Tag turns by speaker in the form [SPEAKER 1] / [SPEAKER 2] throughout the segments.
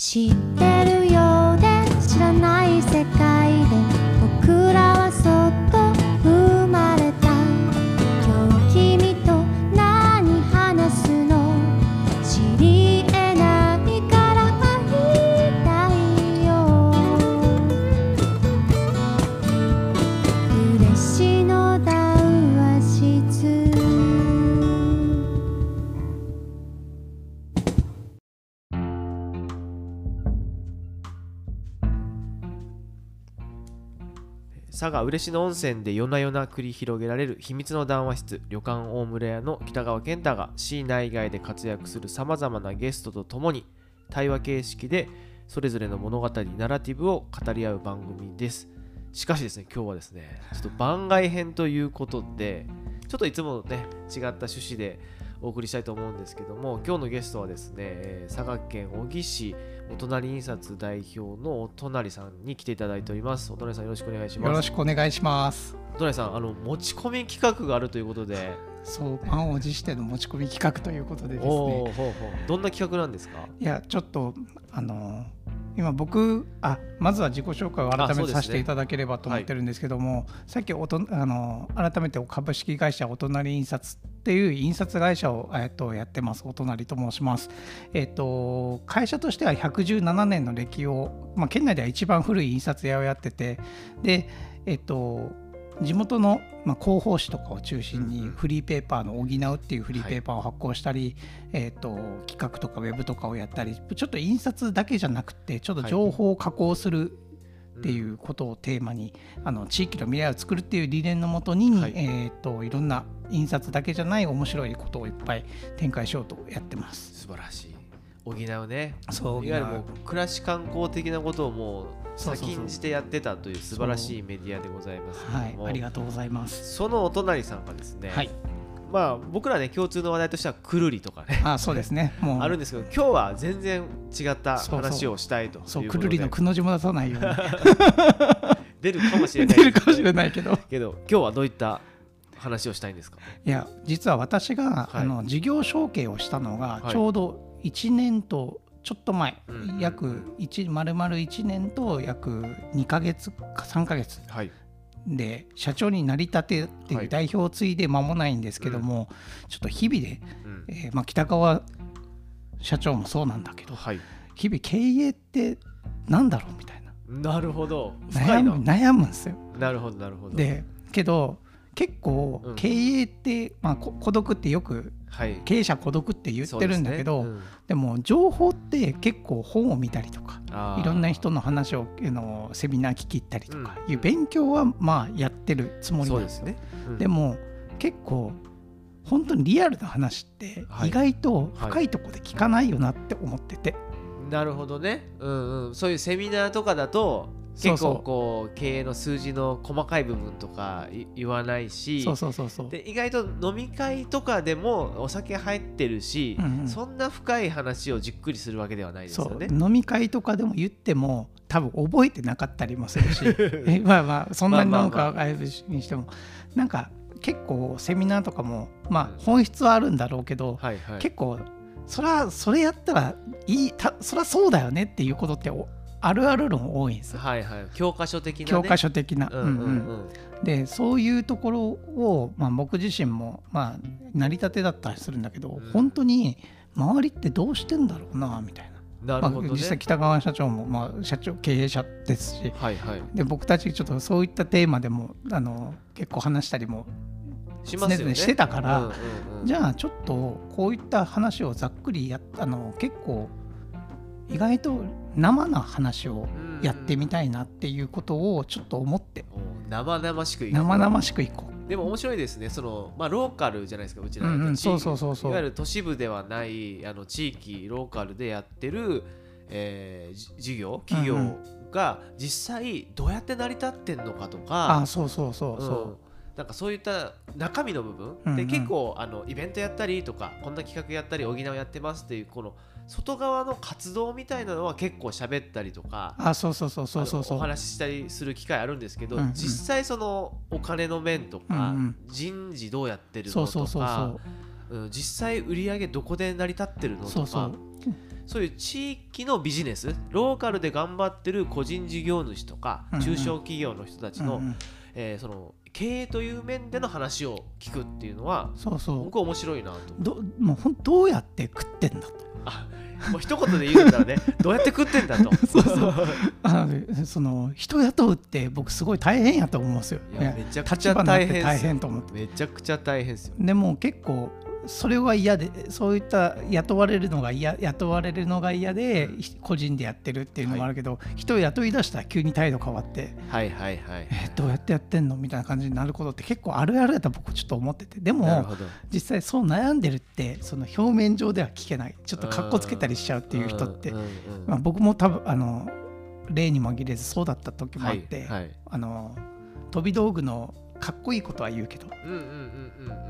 [SPEAKER 1] 知ってる？
[SPEAKER 2] 佐賀嬉野温泉で夜な夜な繰り広げられる秘密の談話室。旅館大村屋の北川健太が市内外で活躍するさまざまなゲストとともに対話形式でそれぞれの物語ナラティブを語り合う番組です。しかしですね今日はですねちょっと番外編ということでちょっといつもとね違った趣旨でお送りしたいと思うんですけども今日のゲストはですねえー佐賀県小城市お隣印刷代表のお隣さんに来ていただいております。お隣さんよろしくお願いします。
[SPEAKER 3] よろしくお願いします。
[SPEAKER 2] お隣さんあの持ち込み企画があるということで
[SPEAKER 3] そう、満を持しての持ち込み企画ということでですね。
[SPEAKER 2] ほうほうどんな企画なんですか？
[SPEAKER 3] いや、ちょっと、あの今僕あまずは自己紹介を改めてさせていただければと思ってるんですけども、さっきおとあの改めて株式会社お隣印刷っていう印刷会社を、えっと、やってます。お隣と申します、えっと、会社としては117年の歴を、まあ、県内では一番古い印刷屋をやっててでえっと地元の、まあ、広報誌とかを中心にフリーペーパーの補うっていうフリーペーパーを発行したり、えー、と企画とかウェブとかをやったりちょっと印刷だけじゃなくてちょっと情報を加工するっていうことをテーマに、あの地域の未来を作るっていう理念のもとに、
[SPEAKER 2] はい。
[SPEAKER 3] えー、といろんな印刷だけじゃない面白いことをいっぱい展開しようとやってます。
[SPEAKER 2] 素晴らしい補うね。
[SPEAKER 3] そう
[SPEAKER 2] いわゆるもう暮らし観光的なことをもう先んじてやってたという素晴らしいメディアでございますけ
[SPEAKER 3] はい。ありがとうございます。
[SPEAKER 2] そのお隣さんがですね、
[SPEAKER 3] はい、
[SPEAKER 2] まあ僕らね共通の話題としてはくるりとかね。
[SPEAKER 3] あそうですね。もう。
[SPEAKER 2] あるんですけど今日は全然違った話をしたいと
[SPEAKER 3] そうくるりのくの字も出さないように。
[SPEAKER 2] 出るかもしれない
[SPEAKER 3] 出るかもしれないけど。
[SPEAKER 2] けど今日はどういった話をしたいんですか？
[SPEAKER 3] いや実は私が、
[SPEAKER 2] はい。
[SPEAKER 3] あの事業承継をしたのが
[SPEAKER 2] はい。
[SPEAKER 3] ちょうど1年とちょっと前、
[SPEAKER 2] うん。
[SPEAKER 3] 約1丸々1年と約2ヶ月か3ヶ月
[SPEAKER 2] はい。
[SPEAKER 3] で社長になりたてって
[SPEAKER 2] はい。いう
[SPEAKER 3] 代表を継いで間もないんですけども、ちょっと日々で、
[SPEAKER 2] うん。
[SPEAKER 3] えーまあ、北川社長もそうなんだけど
[SPEAKER 2] はい。
[SPEAKER 3] 日々経営ってなんだろうみたいな。
[SPEAKER 2] なるほど。
[SPEAKER 3] 悩むんですよ。
[SPEAKER 2] なるほどなるほど。
[SPEAKER 3] でけど結構
[SPEAKER 2] うん。
[SPEAKER 3] 経営って、まあ、こ孤独ってよく
[SPEAKER 2] はい。
[SPEAKER 3] 経営者孤独って言ってるんだけどで,、も情報って結構本を見たりとかいろんな人の話をあのセミナー聞き入ったりとか
[SPEAKER 2] うん。
[SPEAKER 3] いう勉強はまあやってるつもりなんで
[SPEAKER 2] すすね、うん。
[SPEAKER 3] でも結構本当にリアルな話って
[SPEAKER 2] はい。
[SPEAKER 3] 意外と深いところで聞かないよなって思ってて、
[SPEAKER 2] なるほどね、うんうん、そういうセミナーとかだと結構こう経営の数字の細かい部分とかい言わないしで意外と飲み会とかでもお酒入ってるし、
[SPEAKER 3] うんうん。
[SPEAKER 2] そんな深い話をじっくりするわけではないです
[SPEAKER 3] そ
[SPEAKER 2] よね。
[SPEAKER 3] う。飲み会とかでも言っても多分覚えてなかったりもするし。えまあまあそんなに飲むかはあれにしても。なんか結構セミナーとかもまあ本質はあるんだろうけど、
[SPEAKER 2] はいはい、
[SPEAKER 3] 結構そらそれやったらいいたそらそうだよねっていうことっておあるある論多いんですよ。
[SPEAKER 2] はいはい、教科書的な、ね、
[SPEAKER 3] 教科書的な。
[SPEAKER 2] うんうんうん
[SPEAKER 3] うんうんでそういうところを、まあ、僕自身も、まあ、成り立てだったりするんだけど、
[SPEAKER 2] うん
[SPEAKER 3] 本当に周りってどうしてんだろうなみたいな。
[SPEAKER 2] なるほどね。
[SPEAKER 3] まあ、実際北川社長も、まあ、社長経営者ですし
[SPEAKER 2] はいはい。
[SPEAKER 3] で僕たちちょっとそういったテーマでもあの結構話したりも
[SPEAKER 2] しま
[SPEAKER 3] してたから
[SPEAKER 2] うんうんうん
[SPEAKER 3] じゃあちょっとこういった話をざっくりやっあの結構意外と生な話をやってみたいなっていうことをちょっと思って。
[SPEAKER 2] お生々しく
[SPEAKER 3] 生々しくいこう。
[SPEAKER 2] でも面白いですね、そのまあ、ローカルじゃないですか、うちら
[SPEAKER 3] うんうん
[SPEAKER 2] 地域。
[SPEAKER 3] そうそうそうそう。
[SPEAKER 2] いわゆる都市部ではないあの地域、ローカルでやってる、えーじ事業、企業
[SPEAKER 3] うんうん。
[SPEAKER 2] が実際どうやって成り立ってんのかと
[SPEAKER 3] あ
[SPEAKER 2] か。
[SPEAKER 3] あ、そうそうそうそう。
[SPEAKER 2] うん。なんかそういった中身の部分、
[SPEAKER 3] うんうん。
[SPEAKER 2] で結構あのイベントやったりとかこんな企画やったり補いをやってますっていうこの外側の活動みたいなのは結構喋ったりとか
[SPEAKER 3] あそうそうそうそう
[SPEAKER 2] お。話ししたりする機会あるんですけど、
[SPEAKER 3] うん。うん
[SPEAKER 2] 実際そのお金の面とか、
[SPEAKER 3] うんうん。
[SPEAKER 2] 人事どうやってるのと
[SPEAKER 3] そうそうそうそ
[SPEAKER 2] か
[SPEAKER 3] う。
[SPEAKER 2] うん実際売り上げどこで成り立ってるのとか
[SPEAKER 3] そうそう。
[SPEAKER 2] そういう地域のビジネスローカルで頑張ってる個人事業主とか
[SPEAKER 3] うんうん。
[SPEAKER 2] 中小企業の人たちの、
[SPEAKER 3] うんうん。
[SPEAKER 2] えーその経営という面での話を聞くっていうのは
[SPEAKER 3] そうそう。
[SPEAKER 2] 僕は面白いなと
[SPEAKER 3] どもうほんどうやって食ってんだと。
[SPEAKER 2] あもう一言で言うんだらね。どうやって食ってんだと。
[SPEAKER 3] そうそう。あのその人雇うって僕すごい大変やと思うんですよ。
[SPEAKER 2] いやめちゃくちゃ
[SPEAKER 3] 大
[SPEAKER 2] 大変っすよ。
[SPEAKER 3] 変と思って。
[SPEAKER 2] めちゃくちゃ大変ですよ。
[SPEAKER 3] でも結構それは嫌でそういった雇われるのが嫌雇われるのが嫌で個人でやってるっていうのもあるけど、人を雇い出したら急に態度変わって
[SPEAKER 2] はいはいはい
[SPEAKER 3] えどうやってやってんのみたいな感じになることって結構あるあるやと僕ちょっと思ってて。でも実際そう悩んでるってその表面上では聞けない。ちょっとかっこつけたりしちゃうっていう人ってまあ、僕も多分あの例に紛れずそうだった時もあって、
[SPEAKER 2] はいはい。
[SPEAKER 3] あの飛び道具のかっこいいことは言うけど。
[SPEAKER 2] うんうんうんうん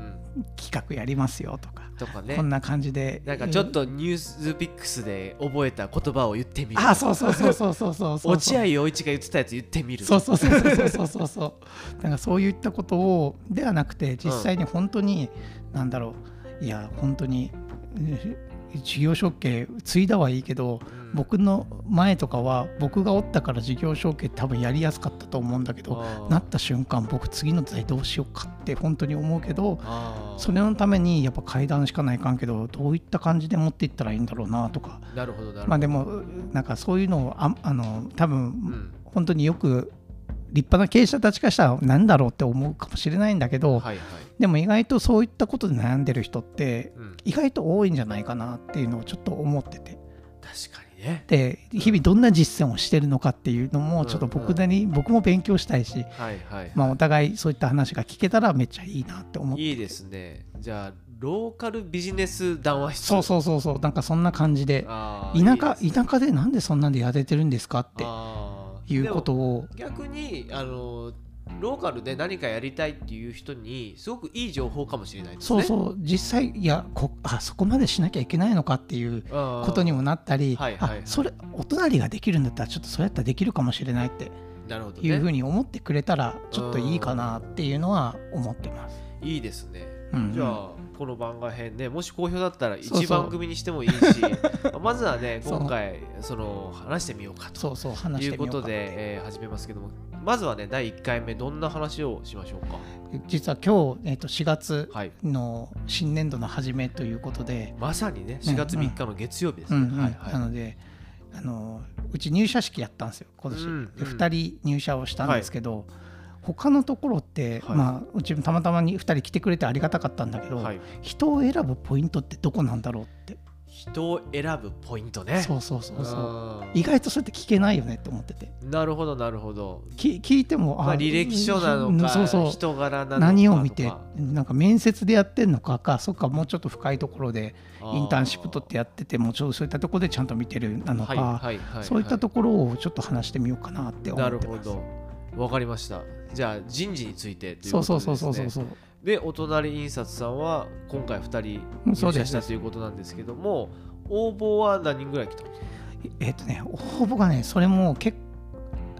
[SPEAKER 2] うん
[SPEAKER 3] 企画やりますよとか、
[SPEAKER 2] とかね。
[SPEAKER 3] こんな感じで。
[SPEAKER 2] なんかちょっとニュースピックスで覚えた言葉を言ってみる。
[SPEAKER 3] あそうそうそうそうそうそうそう。
[SPEAKER 2] 落合陽一が言ってたやつ言ってみる。
[SPEAKER 3] そうそうそうそうそうそうそうなんかそういったことをではなくて実際に本当に、なんだろう。いや本当にえ事業承継継いだはいいけど、
[SPEAKER 2] うん。
[SPEAKER 3] 僕の前とかは僕がおったから事業承継多分やりやすかったと思うんだけどなった瞬間僕次の代どうしようかって本当に思うけどそれのためにやっぱ階段しかないかんけどどういった感じで持っていったらいいんだろうなとか。
[SPEAKER 2] なるほどなるほど。
[SPEAKER 3] まあでもなんかそういうのをああの多分
[SPEAKER 2] うん
[SPEAKER 3] 本当によく立派な経営者たちからしたら何だろうって思うかもしれないんだけど、
[SPEAKER 2] はいはい。
[SPEAKER 3] でも意外とそういったことで悩んでる人って
[SPEAKER 2] うん。
[SPEAKER 3] 意外と多いんじゃないかなっていうのをちょっと思ってて。
[SPEAKER 2] 確かにね。
[SPEAKER 3] で日々どんな実践をしてるのかっていうのもちょっと僕なりに僕も勉強したいし、
[SPEAKER 2] はいはい
[SPEAKER 3] まあ、お互いそういった話が聞けたらめっちゃいいなって思って。
[SPEAKER 2] いいですね。じゃあローカルビジネス談話室？
[SPEAKER 3] そうそうそうそう。なんかそんな感じで。田舎
[SPEAKER 2] いいですね。
[SPEAKER 3] 田舎でなんでそんなんでやれてるんですかっていうことを。
[SPEAKER 2] 逆にあのローカルで何かやりたいっていう人にすごくいい情報かもしれないですね。
[SPEAKER 3] そうそう。実際いやこあそこまでしなきゃいけないのかっていう
[SPEAKER 2] こ
[SPEAKER 3] ことにもなったり、
[SPEAKER 2] はいはい
[SPEAKER 3] それお隣ができるんだったらちょっとそれやったらできるかもしれないって
[SPEAKER 2] なるほど
[SPEAKER 3] いうふう
[SPEAKER 2] ね
[SPEAKER 3] に思ってくれたらちょっといいかなっていうのは思ってます。
[SPEAKER 2] いいですね。
[SPEAKER 3] うんうん。
[SPEAKER 2] じゃあこの番外編ねもし好評だったら
[SPEAKER 3] そうそう。
[SPEAKER 2] 1番組にしてもいいし まずはね今回その話してみようかと。いうことで、えー始めますけどもまずはね第1回目どんな話をしましょうか？
[SPEAKER 3] 実は今日、えっと4月
[SPEAKER 2] はい。
[SPEAKER 3] の新年度の初めということで、
[SPEAKER 2] まさにね4月3日の月曜日ですね、
[SPEAKER 3] なのであのうち入社式やったんですよ今年、
[SPEAKER 2] うん
[SPEAKER 3] で
[SPEAKER 2] うん。
[SPEAKER 3] 2人入社をしたんですけど、他のところって、
[SPEAKER 2] はい。
[SPEAKER 3] まあ、うちもたまたまに2人来てくれてありがたかったんだけど、
[SPEAKER 2] はい。
[SPEAKER 3] 人を選ぶポイントってどこなんだろうって、
[SPEAKER 2] 人を選ぶポイントね。
[SPEAKER 3] そうそうそうそう。
[SPEAKER 2] うん
[SPEAKER 3] 意外とそれって聞けないよねって思ってて。
[SPEAKER 2] なるほどなるほど。
[SPEAKER 3] き聞いても、
[SPEAKER 2] まあ、履歴書なのか、
[SPEAKER 3] そうそう。
[SPEAKER 2] 人柄なのか
[SPEAKER 3] 何を見てなんか面接でやってんのかかそっかもうちょっと深いところでインターンシップ取ってやっててもうちょっとそういったところでちゃんと見てるなのか、
[SPEAKER 2] はいはいはい
[SPEAKER 3] そういったところをちょっと話してみようかなって思
[SPEAKER 2] な
[SPEAKER 3] ってます。
[SPEAKER 2] るほど。わかりましたじゃあ人事についてという
[SPEAKER 3] そう
[SPEAKER 2] ことで
[SPEAKER 3] そうそう
[SPEAKER 2] ですね
[SPEAKER 3] そうそうそう。
[SPEAKER 2] でお隣印刷さんは今回2
[SPEAKER 3] うん
[SPEAKER 2] 人入社したということなんですけども応募は何人ぐらい来たんですか？
[SPEAKER 3] えっ、とね応募がねそれも結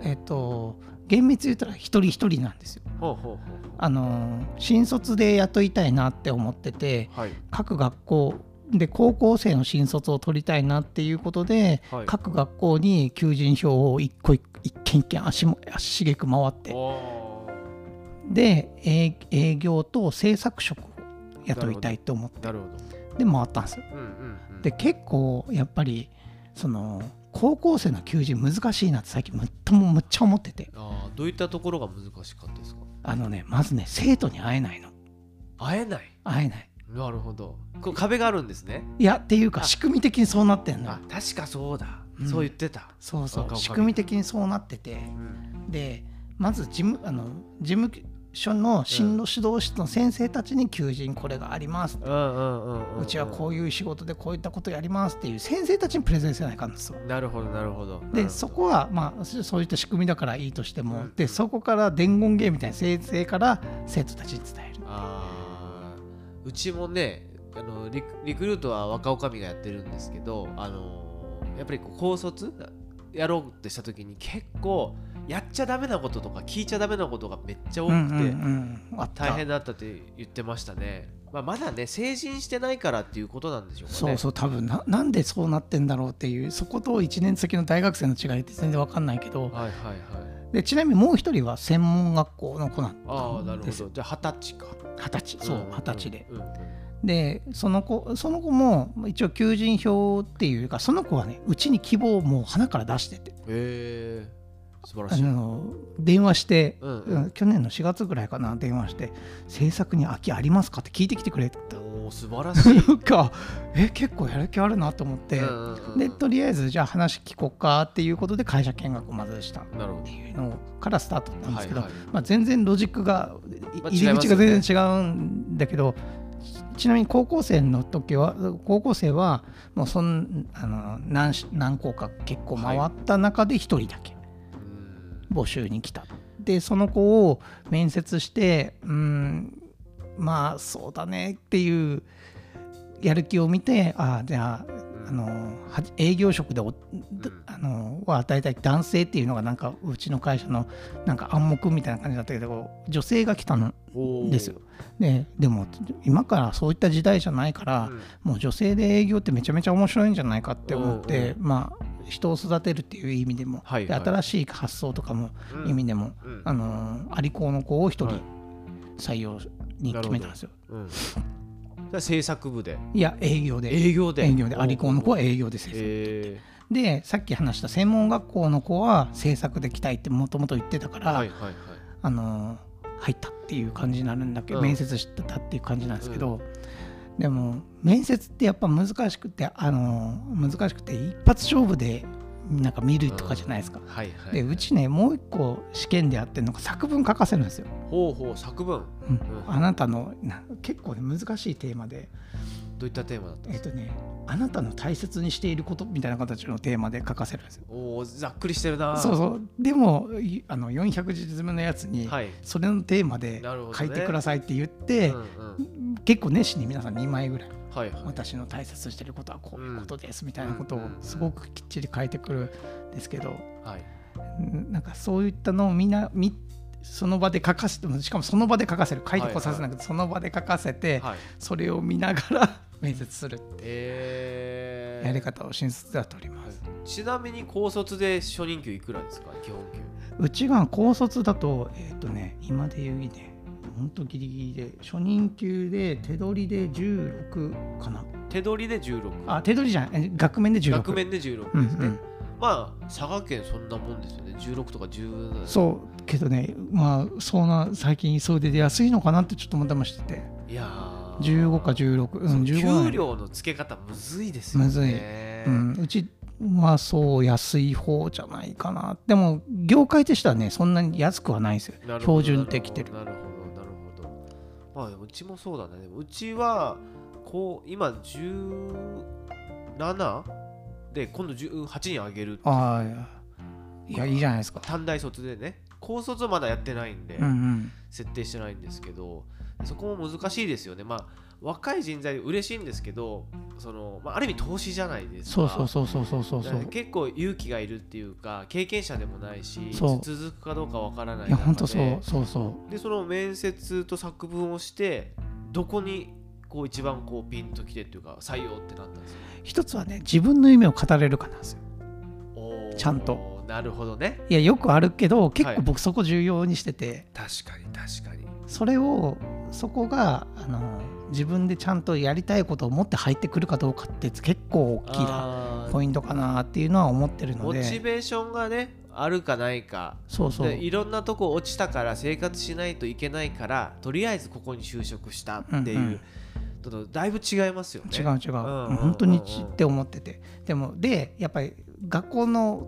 [SPEAKER 3] えっ、と厳密に言ったら一人一人なんですよ。
[SPEAKER 2] ほうほうほう
[SPEAKER 3] あの新卒で雇いたいなって思ってて
[SPEAKER 2] はい。
[SPEAKER 3] 各学校で高校生の新卒を取りたいなっていうことで、
[SPEAKER 2] はい。
[SPEAKER 3] 各学校に求人票を一個一一軒一軒足も足しげく回って
[SPEAKER 2] お
[SPEAKER 3] で営営業と制作職を雇いたいと思って。で回ったんですよ。
[SPEAKER 2] うんうんうん。
[SPEAKER 3] で結構やっぱりその高校生の求人難しいなって最近むっともむっちゃ思ってて。
[SPEAKER 2] あーどういったところが難しかったですか？
[SPEAKER 3] あのねまずね生徒に会えないの。
[SPEAKER 2] 会えない？
[SPEAKER 3] 会えない。
[SPEAKER 2] なるほど。こう壁があるんですね？
[SPEAKER 3] いやっていうか
[SPEAKER 2] あ。
[SPEAKER 3] 仕組み的にそうなってんの
[SPEAKER 2] あ確かそうだ、
[SPEAKER 3] うん。
[SPEAKER 2] そう言ってた、
[SPEAKER 3] そうそう。
[SPEAKER 2] あ
[SPEAKER 3] 仕組み的にそうなってて。
[SPEAKER 2] うん。
[SPEAKER 3] でまず事務あの事務所の進路指導室の先生たちに求人これがあります、
[SPEAKER 2] うんう
[SPEAKER 3] ちはこういう仕事でこういったことやりますっていう先生たちにプレゼンせないかんですよ。
[SPEAKER 2] なるほどなるほど。
[SPEAKER 3] でそこはまあそそういった仕組みだからいいとしても、
[SPEAKER 2] うん
[SPEAKER 3] でそこから伝言ゲームみたいな先生から生徒たちに伝える。
[SPEAKER 2] あー。うちもねあのリクリクルートは若女将がやってるんですけどあのやっぱりこう高卒やろうってした時に結構やっちゃダメなこととか聞いちゃダメなことがめっちゃ多くて、大変だったって言ってましたね。まあ、まだね成人してないからっていうことなんでしょうかね。
[SPEAKER 3] そうそう多分ななんでそうなってんだろうっていうそこと1年先の大学生の違いって全然わかんないけど。
[SPEAKER 2] はいはいはい。
[SPEAKER 3] でちなみにもう一人は専門学校の子なん
[SPEAKER 2] ああなるほど。じゃあ二十歳か。
[SPEAKER 3] 二十歳。そう
[SPEAKER 2] うん。
[SPEAKER 3] 二十歳で。
[SPEAKER 2] うんうん。
[SPEAKER 3] でその子その子も一応求人票っていうかその子はねうちに希望をもう花から出してて。
[SPEAKER 2] へえ素晴ら
[SPEAKER 3] あ
[SPEAKER 2] しい。
[SPEAKER 3] の電話して、
[SPEAKER 2] うん
[SPEAKER 3] うん。去年の4月ぐらいかな電話して「制作に空きありますか?」って聞いてきてくれた。
[SPEAKER 2] おお素晴らしい。
[SPEAKER 3] かえ結構やる気あるなと思って、
[SPEAKER 2] うんうんうん
[SPEAKER 3] でとりあえずじゃあ話聞こうかっていうことで会社見学をまずした。っ
[SPEAKER 2] なるほど。
[SPEAKER 3] ていうのからスタートなんですけど、
[SPEAKER 2] はいはい。
[SPEAKER 3] まあ、全然ロジックが入り口が全然違うんだけど、ちなみに高校生の時は高校生はもうそんあの何し何校か結構回った中で1人だけ。
[SPEAKER 2] うん
[SPEAKER 3] 募集に来た。でその子を面接してうんまあそうだねっていうやる気を見てああじゃああのは営業職でお、あのは大体男性っていうのがなんかうちの会社のなんか暗黙みたいな感じだったけど女性が来たの
[SPEAKER 2] おー
[SPEAKER 3] ですよ。ででも今からそういった時代じゃないから、
[SPEAKER 2] うん。
[SPEAKER 3] もう女性で営業ってめちゃめちゃ面白いんじゃないかって思って、
[SPEAKER 2] う
[SPEAKER 3] まあ人を育てるっていう意味でも、
[SPEAKER 2] はいはい。
[SPEAKER 3] で新しい発想とかも
[SPEAKER 2] うん。
[SPEAKER 3] 意味でも、
[SPEAKER 2] うん。
[SPEAKER 3] あのアリの子を一人
[SPEAKER 2] はい。
[SPEAKER 3] 採用に決めたんですよ。
[SPEAKER 2] 制作部で？
[SPEAKER 3] いや営業で。
[SPEAKER 2] 営業で？
[SPEAKER 3] 営業で。アリコーの子は営業で制作。
[SPEAKER 2] え
[SPEAKER 3] でさっき話した専門学校の子は制作で来たいってもともと言ってたから、
[SPEAKER 2] ーはいはいはい。
[SPEAKER 3] あの入ったっていう感じになるんだけ？ど、
[SPEAKER 2] うん。
[SPEAKER 3] 面接してたっていう感じなんですけど、でも面接ってやっぱ難しくてあの難しくて一発勝負でなんか見るとかじゃないですか。
[SPEAKER 2] はいはい
[SPEAKER 3] でうちねもう一個試験でやってるのが作文書かせるんですよ。
[SPEAKER 2] ほうほう作文。
[SPEAKER 3] うん。
[SPEAKER 2] うん。
[SPEAKER 3] あなたのな結構ね難しいテーマで。
[SPEAKER 2] どういったテーマだったんですか？
[SPEAKER 3] えっとねあなたの大切にしていることみたいな形のテーマで書かせるんですよ。
[SPEAKER 2] おおざっくりしてるな。
[SPEAKER 3] そうそう。でもいあの400字詰めのやつに、
[SPEAKER 2] はい。
[SPEAKER 3] それのテーマで書いてくださいって言って、
[SPEAKER 2] うんうん。
[SPEAKER 3] 結構熱心に皆さん2枚ぐらい
[SPEAKER 2] はいはい。
[SPEAKER 3] 私の大切にしてることはこういうことですみたいなことをすごくきっちり書いてくるんですけど
[SPEAKER 2] はい。
[SPEAKER 3] んなんかそういったのをみんなみその場で書かせてしかもその場で書かせる。書いてこさせなくてその場で書かせて
[SPEAKER 2] はい。
[SPEAKER 3] それを見ながら 面接するってやり方を新卒では取ります。
[SPEAKER 2] ちなみに高卒で初任給いくらですか？基本給。
[SPEAKER 3] うちが高卒だとえっ、とね今で言うねほんとギリギリで初任給で手取りで16かな。
[SPEAKER 2] 手取りで16
[SPEAKER 3] あ手取りじゃないえ額面で16
[SPEAKER 2] 額面で16
[SPEAKER 3] うん
[SPEAKER 2] ですね、
[SPEAKER 3] うん
[SPEAKER 2] まあ佐賀県そんなもんですよね。16とか17
[SPEAKER 3] そうけどねまあそんな最近それで安いのかなってちょっと思ってましてて。
[SPEAKER 2] いやー。
[SPEAKER 3] 15か16うん15なん
[SPEAKER 2] 給料の付け方むずいですよね。
[SPEAKER 3] むずいうん、うちはそう安い方じゃないかな。でも業界としてはねそんなに安くはないんですよ。標準できてる。
[SPEAKER 2] なるほどまあうちもそうだね。うちはこう今17で今度18に上げる
[SPEAKER 3] ああいやいやいいじゃないですか。
[SPEAKER 2] 短大卒でね。高卒はまだやってないんで、
[SPEAKER 3] うんうん。
[SPEAKER 2] 設定してないんですけどそこも難しいですよね。まあ若い人材嬉しいんですけどその、まあ、ある意味投資じゃないです
[SPEAKER 3] そう
[SPEAKER 2] か
[SPEAKER 3] そうそうそうそうそうそう。
[SPEAKER 2] 結構勇気がいるっていうか経験者でもないし続くかどうかわからない
[SPEAKER 3] いや本当そうそうそう。
[SPEAKER 2] でその面接と作文をしてどこにこう一番こうピンときてっていうか採用ってなったんですか？
[SPEAKER 3] 一つはね自分の夢を語れるかなんですよ。ちゃんと。
[SPEAKER 2] なるほどね。
[SPEAKER 3] いやよくあるけど結
[SPEAKER 2] はい。
[SPEAKER 3] 構僕そこ重要にしてて、
[SPEAKER 2] 確かに確かに。
[SPEAKER 3] それをそこがあの自分でちゃんとやりたいことを持って入ってくるかどうかって結構大きなポイントかなっていうのは思ってるの
[SPEAKER 2] モチ
[SPEAKER 3] で
[SPEAKER 2] ベーションがねあるかないか。
[SPEAKER 3] そうそう。
[SPEAKER 2] でいろんなとこ落ちたから生活しないといけないからとりあえずここに就職したっていう、
[SPEAKER 3] うんうん。
[SPEAKER 2] だいぶ違いますよね。
[SPEAKER 3] 違う違う、
[SPEAKER 2] んうんうん
[SPEAKER 3] 本当にちって思ってて。でもでやっぱり学校の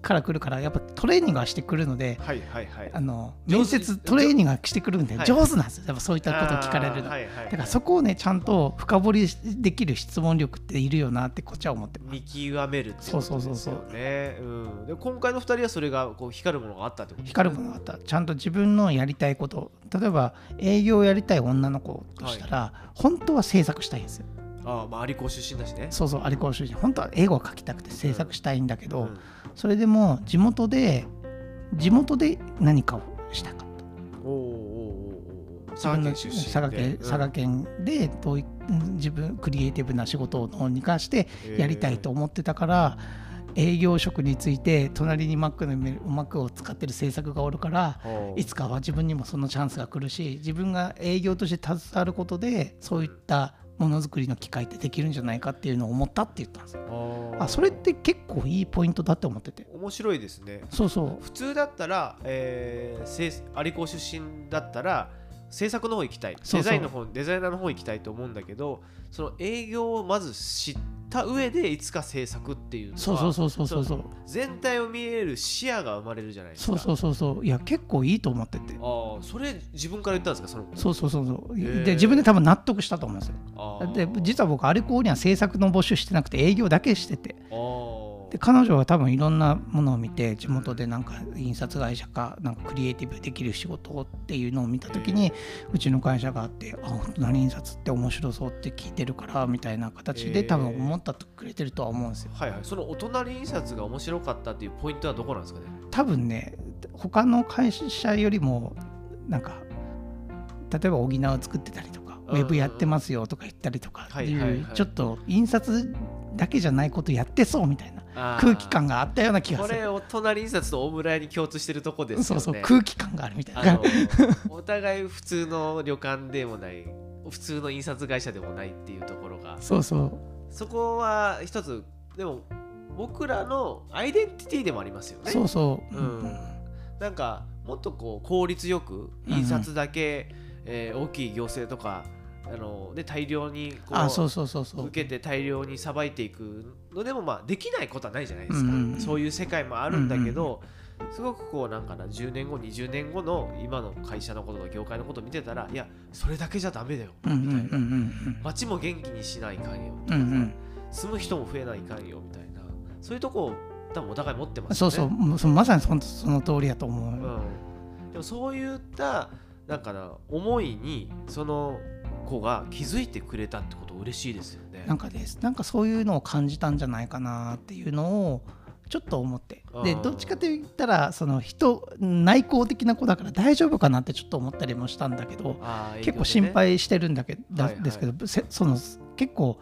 [SPEAKER 3] から来るからやっぱトレーニングはしてくるので
[SPEAKER 2] はいはいはい。
[SPEAKER 3] あの面接トレーニングはしてくるんで
[SPEAKER 2] はい。
[SPEAKER 3] 上手なんですよやっぱそういったことを聞かれるの、
[SPEAKER 2] はいはいはい
[SPEAKER 3] だからそこをねちゃんと深掘りできる質問力っているよなってこっちは思ってます。
[SPEAKER 2] 見極めるっていうこと
[SPEAKER 3] そうそう
[SPEAKER 2] ですよ
[SPEAKER 3] そうそう。
[SPEAKER 2] ねうん。で今回の2人はそれがこう光るものがあったってことね。
[SPEAKER 3] 光るものがあった。ちゃんと自分のやりたいこと。例えば営業をやりたい女の子としたら、本当は制作したいんですよ。
[SPEAKER 2] ああまあ有高出身だしね。
[SPEAKER 3] そうそうアリコー主人本当は英語を書きたくて制作したいんだけど、
[SPEAKER 2] うん
[SPEAKER 3] それでも地元で地元で何かをしたかった。
[SPEAKER 2] 佐賀県出身で。
[SPEAKER 3] 佐賀県
[SPEAKER 2] うん。
[SPEAKER 3] 佐賀県でどうい自分クリエイティブな仕事を生かしてやりたいと思ってたから、営業職について隣に Mac の Mac を使ってる制作がおるからいつかは自分にもそのチャンスが来るし自分が営業として携わることでそういったものづくりの機会ってできるんじゃないかっていうのを思ったって言ったんですよ。
[SPEAKER 2] あ
[SPEAKER 3] それって結構いいポイントだって思ってて。
[SPEAKER 2] 面白いですね。
[SPEAKER 3] そうそう。
[SPEAKER 2] 普通だったら、えー、せい有子出身だったら制作の方行きたい。デザインの方デザイナーの方行きたいと思うんだけどその営業をまず知った上でいつか制作っていうのは
[SPEAKER 3] そうそうそうそうそう。そう
[SPEAKER 2] 全体を見える視野が生まれるじゃないですか。
[SPEAKER 3] そうそうそうそう。いや結構いいと思ってて。
[SPEAKER 2] ああそれ自分から言ったんですか？その
[SPEAKER 3] そうそうそうそう。で自分で多分納得したと思うんですよ。で実は僕アルコーには制作の募集してなくて営業だけしてて。
[SPEAKER 2] あー
[SPEAKER 3] で彼女は多分いろんなものを見て地元でなんか印刷会社かなんかクリエイティブできる仕事をっていうのを見た時にうちの会社があってあ本当何印刷って面白そうって聞いてるからみたいな形で多分思ったとくれてるとは思うんですよ。
[SPEAKER 2] はいはい。そのお隣印刷が面白かったっていうポイントはどこなんですかね？
[SPEAKER 3] 多分ね他の会社よりもなんか例えば補を作ってたりとかウ
[SPEAKER 2] うん。
[SPEAKER 3] ェブやってますよとか言ったりとかって
[SPEAKER 2] はい
[SPEAKER 3] う
[SPEAKER 2] はい。
[SPEAKER 3] ちょっと印刷だけじゃないことやってそうみたいな空気感があったような気がする。
[SPEAKER 2] これお隣印刷と大村屋に共通してるとこですよね。
[SPEAKER 3] そうそう空気感があるみたいな。
[SPEAKER 2] お互い普通の旅館でもない普通の印刷会社でもないっていうところが。
[SPEAKER 3] そうそう。
[SPEAKER 2] そこは一つでも僕らのアイデンティティでもありますよね。
[SPEAKER 3] そうそう。
[SPEAKER 2] うん。なんかもっとこう効率よく印刷だけ、えー大きい行政とかあので大量にこ
[SPEAKER 3] あそうそうそうそう。
[SPEAKER 2] 受けて大量にさばいていくのでもまあできないことはないじゃないですか、
[SPEAKER 3] うん。うん
[SPEAKER 2] そういう世界もあるんだけど、すごくこうなんかな10年後20年後の今の会社のこととか業界のことを見てたらいやそれだけじゃダメだよ
[SPEAKER 3] うんうん
[SPEAKER 2] みたいな、
[SPEAKER 3] うん。うん
[SPEAKER 2] 街も元気にしないかんよ
[SPEAKER 3] うんうん。
[SPEAKER 2] 住む人も増えないかんよみたいな。そういうとこを多分お互い持ってま
[SPEAKER 3] うん
[SPEAKER 2] すよね。
[SPEAKER 3] そうそう。まさにそのその通りやと思う、
[SPEAKER 2] うん、でもそういったなんかな思いにその子が気づいてくれたってこと嬉しいですよね。
[SPEAKER 3] なんかです。なんかそういうのを感じたんじゃないかなっていうのをちょっと思って。でどっちかといったらその人内向的な子だから大丈夫かなってちょっと思ったりもしたんだけど
[SPEAKER 2] あー
[SPEAKER 3] 結構心配してるんだけど、
[SPEAKER 2] はいはい。
[SPEAKER 3] ですけどせその結構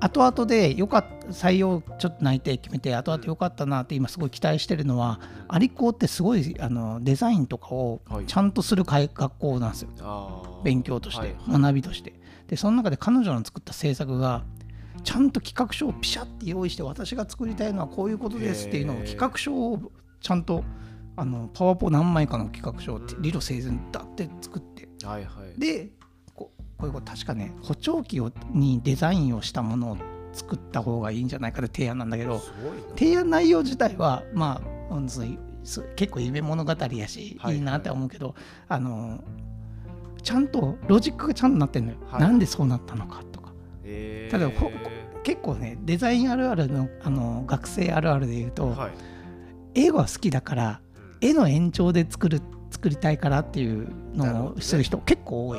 [SPEAKER 3] 後々でよかった採用ちょっと内定決めて後々よかったなって今すごい期待してるのは、アリコってすごいあのデザインとかを
[SPEAKER 2] はい。
[SPEAKER 3] ちゃんとする会学校なんですよ。
[SPEAKER 2] あー。
[SPEAKER 3] 勉強として、
[SPEAKER 2] はいはい。
[SPEAKER 3] 学びとして。でその中で彼女の作った制作がちゃんと企画書をピシャって用意して私が作りたいのはこういうことですっていうのを企画書をちゃんとあのパワポ何枚かの企画書を理路整然だって作って。
[SPEAKER 2] はいはい。
[SPEAKER 3] でこ確かね補聴器をにデザインをしたものを作った方がいいんじゃないかって提案なんだけど。提案内容自体はまあ結構夢物語やし、
[SPEAKER 2] はい。
[SPEAKER 3] い、いなって思うけどあのちゃんとロジックがちゃんとなってるのよ、
[SPEAKER 2] はい。
[SPEAKER 3] なんでそうなったのかとか。
[SPEAKER 2] え
[SPEAKER 3] ただほ結構ねデザインあるあるのあの学生あるあるで言うと、
[SPEAKER 2] はい。
[SPEAKER 3] 絵が好きだから絵の延長で作る作りたいからっていうのをする人結構多い。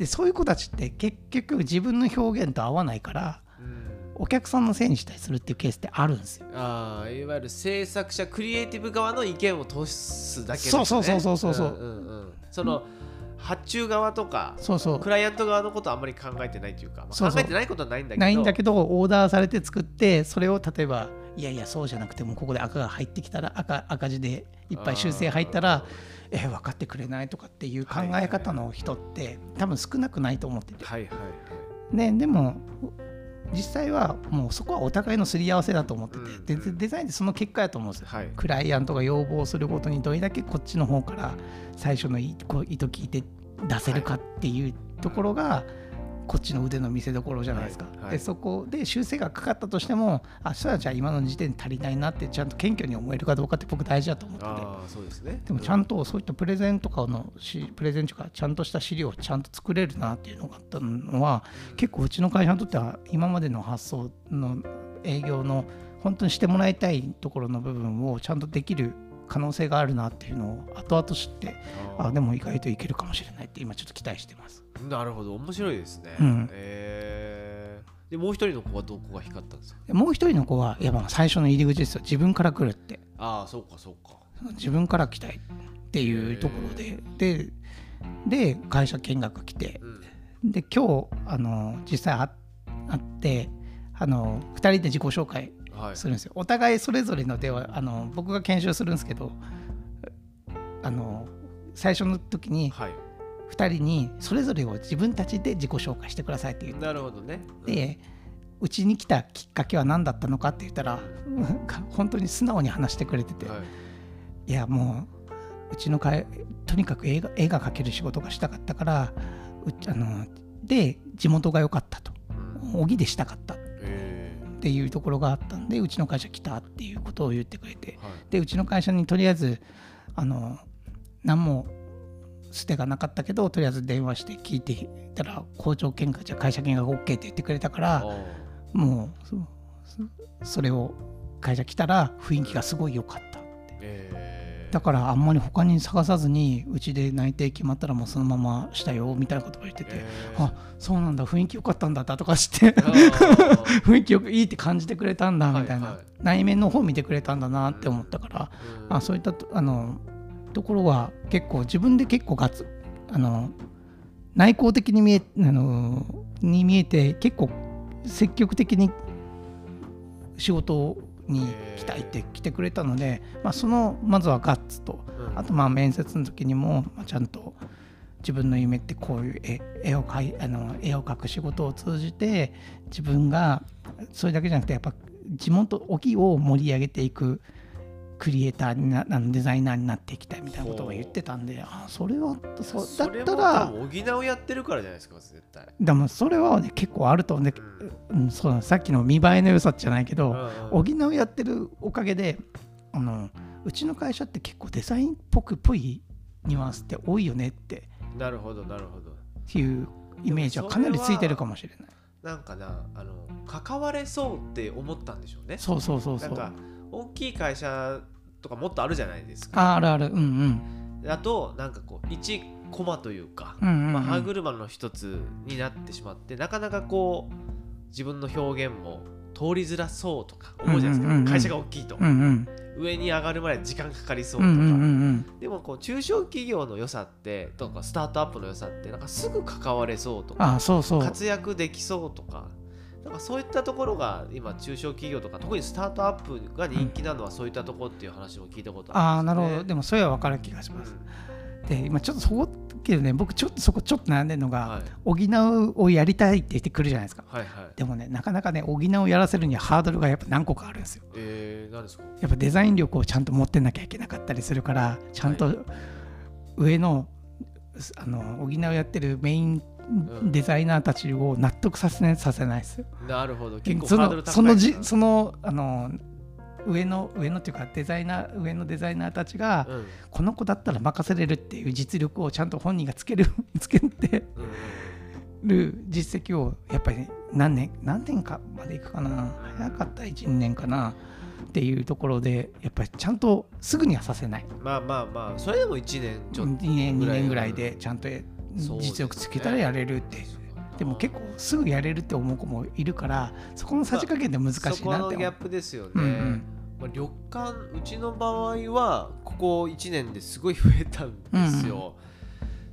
[SPEAKER 3] でそういう子たちって結局自分の表現と合わないから
[SPEAKER 2] うん。
[SPEAKER 3] お客さんのせいにしたりするっていうケースってあるんですよ。
[SPEAKER 2] あーいわゆる制作者クリエイティブ側の意見を通すだけで
[SPEAKER 3] そうそうそうそうそうそう。ん
[SPEAKER 2] んうん。その発注側とか
[SPEAKER 3] そうそう。
[SPEAKER 2] クライアント側のことはあんまり考えてないというか、まあ考えてないことはないんだけど。
[SPEAKER 3] ないんだけどオーダーされて作ってそれを例えばいやいやそうじゃなくてもここで赤が入ってきたら赤赤字でいっぱい修正入ったらえ分かってくれないとかっていう考え方の人って多分少なくないと思ってて、
[SPEAKER 2] はいはいはい。
[SPEAKER 3] ね、でも実際はもうそこはお互いのすり合わせだと思ってて、
[SPEAKER 2] うん
[SPEAKER 3] でデザインってその結果やと思うんですよ。
[SPEAKER 2] はい。
[SPEAKER 3] クライアントが要望することにどれだけこっちの方から最初の意図聞いて出せるかっていうところがこっちの腕の見せ所じゃないですか。
[SPEAKER 2] はいはい
[SPEAKER 3] でそこで修正がかかったとしてもあそしたらじゃあ今の時点で足りないなってちゃんと謙虚に思えるかどうかって僕大事だと思ってて。
[SPEAKER 2] ああそうですね
[SPEAKER 3] でもちゃんとそういったプレゼンとかのしプレゼンとかちゃんとした資料をちゃんと作れるなっていうのがあったのは結構うちの会社にとっては今までの発想の営業の本当にしてもらいたいところの部分をちゃんとできる可能性があるなっていうのを後々知って
[SPEAKER 2] あ
[SPEAKER 3] でも意外といけるかもしれないって今ちょっと期待してます。
[SPEAKER 2] なるほど。面白いですね、
[SPEAKER 3] うん。
[SPEAKER 2] えー。でもう一人の子はどこが光ったんですか？
[SPEAKER 3] でもう一人の子はやっぱ最初の入り口ですよ。自分から来るって。
[SPEAKER 2] ああそうかそうか。
[SPEAKER 3] 自分から来たいっていうところで。でで会社見学来て。
[SPEAKER 2] うん。
[SPEAKER 3] で今日あの実際会会ってあの2人で自己紹介
[SPEAKER 2] はい。
[SPEAKER 3] するんですよ。お互いそれぞれのではあの僕が研修するんですけどあの最初の時に
[SPEAKER 2] はい
[SPEAKER 3] 2人にそれぞれを自分たちで自己紹介してくださいって言って
[SPEAKER 2] なるほどね。
[SPEAKER 3] でうちに来たきっかけは何だったのかって言ったら 本当に素直に話してくれてて、
[SPEAKER 2] はい。
[SPEAKER 3] いやもううちの会とにかく絵が絵が描ける仕事がしたかったからうあので地元が良かったと。
[SPEAKER 2] うん。
[SPEAKER 3] 小木でしたかった。っ
[SPEAKER 2] え
[SPEAKER 3] ていうところがあったんでうちの会社来たっていうことを言ってくれて。
[SPEAKER 2] ーはい。
[SPEAKER 3] でうちの会社にとりあえずあの何も捨てがなかったけどとりあえず電話して聞いてたら校長見学じゃ会社見学 OK って言ってくれたから
[SPEAKER 2] あ
[SPEAKER 3] もうそれを会社来たら雰囲気がすごい良かった
[SPEAKER 2] ーえ。ー
[SPEAKER 3] だからあんまり他に探さずにうちで内定決まったらもうそのまましたよみたいなことを言ってて、
[SPEAKER 2] え。ー
[SPEAKER 3] あそうなんだ雰囲気良かったんだとかして。雰囲気よくいいって感じてくれたんだみたいな、
[SPEAKER 2] はいはい。
[SPEAKER 3] 内面の方見てくれたんだなって思ったから、
[SPEAKER 2] うん。
[SPEAKER 3] あそういったとあのところは結構自分で結構ガツあの内向的に見えあのに見えて結構積極的に仕事に来たいって来てくれたので、まあ、そのまずはガッツと。
[SPEAKER 2] うん。
[SPEAKER 3] あとまあ面接の時にも、まあ、ちゃんと自分の夢ってこういう絵絵を描いあの絵を描く仕事を通じて自分がそれだけじゃなくてやっぱ地元沖を盛り上げていくクリエイターになあのデザイナーになっていきたいみたいなことを言ってたんであそれはそうだったら
[SPEAKER 2] 補うやってるからじゃないですか絶対。
[SPEAKER 3] でもそれはね結構あると思うんで、うん、そうださっきの見栄えの良さじゃないけど、補うやってるおかげであのうちの会社って結構デザインっぽくっぽいニュアンスって多いよねって
[SPEAKER 2] なるほどなるほど。
[SPEAKER 3] いうイメージはかなりついてるかもしれない。
[SPEAKER 2] なんかなあの関われそうって思ったんでしょうね。
[SPEAKER 3] そうそうそうそう。
[SPEAKER 2] 大きい会社とかもっとあるじゃないですか。
[SPEAKER 3] ああるある。うんうん。
[SPEAKER 2] あとなんかこう一コマというか、
[SPEAKER 3] うんうんうん、
[SPEAKER 2] まあ、歯車の一つになってしまってなかなかこう自分の表現も通りづらそうとか思うじゃないですか、
[SPEAKER 3] うんうんうんうん。
[SPEAKER 2] 会社が大きいと、
[SPEAKER 3] うんうん。
[SPEAKER 2] 上に上がるまで時間かかりそうとか、
[SPEAKER 3] うんうんうん
[SPEAKER 2] でもこう中小企業の良さってとかスタートアップの良さってなんかすぐ関われそうとか
[SPEAKER 3] ああそうそう。
[SPEAKER 2] 活躍できそうとかなんかそういったところが今中小企業とか特にスタートアップが人気なのはそういったところっていう話も聞いたこと
[SPEAKER 3] ああ
[SPEAKER 2] あるんですよね。
[SPEAKER 3] なるほど。でもそれは分かる気がします。
[SPEAKER 2] うん
[SPEAKER 3] で今ちょっとそこけどね僕ちょっとそこちょっと悩んでるのが、
[SPEAKER 2] はい。
[SPEAKER 3] 補うをやりたいって言ってくるじゃないですか。
[SPEAKER 2] はいはい。
[SPEAKER 3] でもねなかなかね補うをやらせるにはハードルがやっぱ何個かあるんですよ。
[SPEAKER 2] えー、何ですか？
[SPEAKER 3] やっぱデザイン力をちゃんと持ってなきゃいけなかったりするからちゃんと上のあの補うやってるメイン
[SPEAKER 2] ん
[SPEAKER 3] デザイナーたちを納得させないさせないです。よ。
[SPEAKER 2] なるほど。結構
[SPEAKER 3] そ
[SPEAKER 2] ハードル高い
[SPEAKER 3] のそのじ
[SPEAKER 2] な
[SPEAKER 3] そのあの上の上のっていうかデザイナー上のデザイナーたちが、
[SPEAKER 2] うん。うん
[SPEAKER 3] この子だったら任せれるっていう実力をちゃんと本人がつける つけて
[SPEAKER 2] うん
[SPEAKER 3] る実績をやっぱり何年何年かまでいくかな。早かった12年かな。っていうところでやっぱりちゃんとすぐにはさせない。
[SPEAKER 2] まあまあまあそれでも1年ちょっ
[SPEAKER 3] 2
[SPEAKER 2] と
[SPEAKER 3] 年2
[SPEAKER 2] ぐらい。
[SPEAKER 3] 年ぐらいでちゃんと実力つけたらやれるって。でも結構すぐやれるって思う子もいるからそこのさじ加減で難しいなって
[SPEAKER 2] そこの
[SPEAKER 3] 思う
[SPEAKER 2] ギャップですよね、
[SPEAKER 3] うんうん。
[SPEAKER 2] まあ、旅館うちの場合はここ1年ですごい増えたんですよ、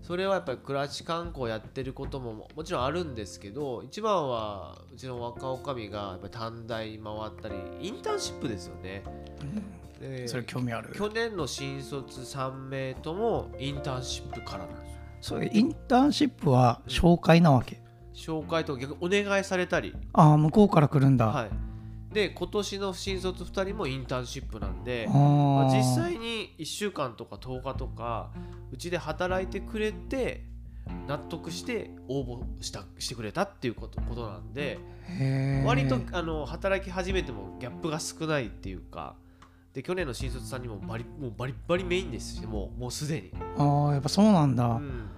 [SPEAKER 2] それはやっぱり暮らし観光やってることももちろんあるんですけど一番はうちの若女将がやっぱり短大回ったりインターンシップですよね、で
[SPEAKER 3] それ興味ある。
[SPEAKER 2] 去年の新卒3名ともインターンシップからなんですよ
[SPEAKER 3] それインターンシップは紹介なわけ。
[SPEAKER 2] 紹介とか逆にお願いされたり。
[SPEAKER 3] ああ向こうから来るんだ、
[SPEAKER 2] はい。で今年の新卒2人もインターンシップなんで
[SPEAKER 3] あ
[SPEAKER 2] まあ
[SPEAKER 3] ー
[SPEAKER 2] 実際に1週間とか10日とかうちで働いてくれて納得して応募したしてくれたっていうことことなんで割とあの働き始めてもギャップが少ないっていうかで去年の新卒さんにもバリもうバリバリメインですしもうもうすでに、
[SPEAKER 3] ああやっぱそうなんだ、
[SPEAKER 2] うん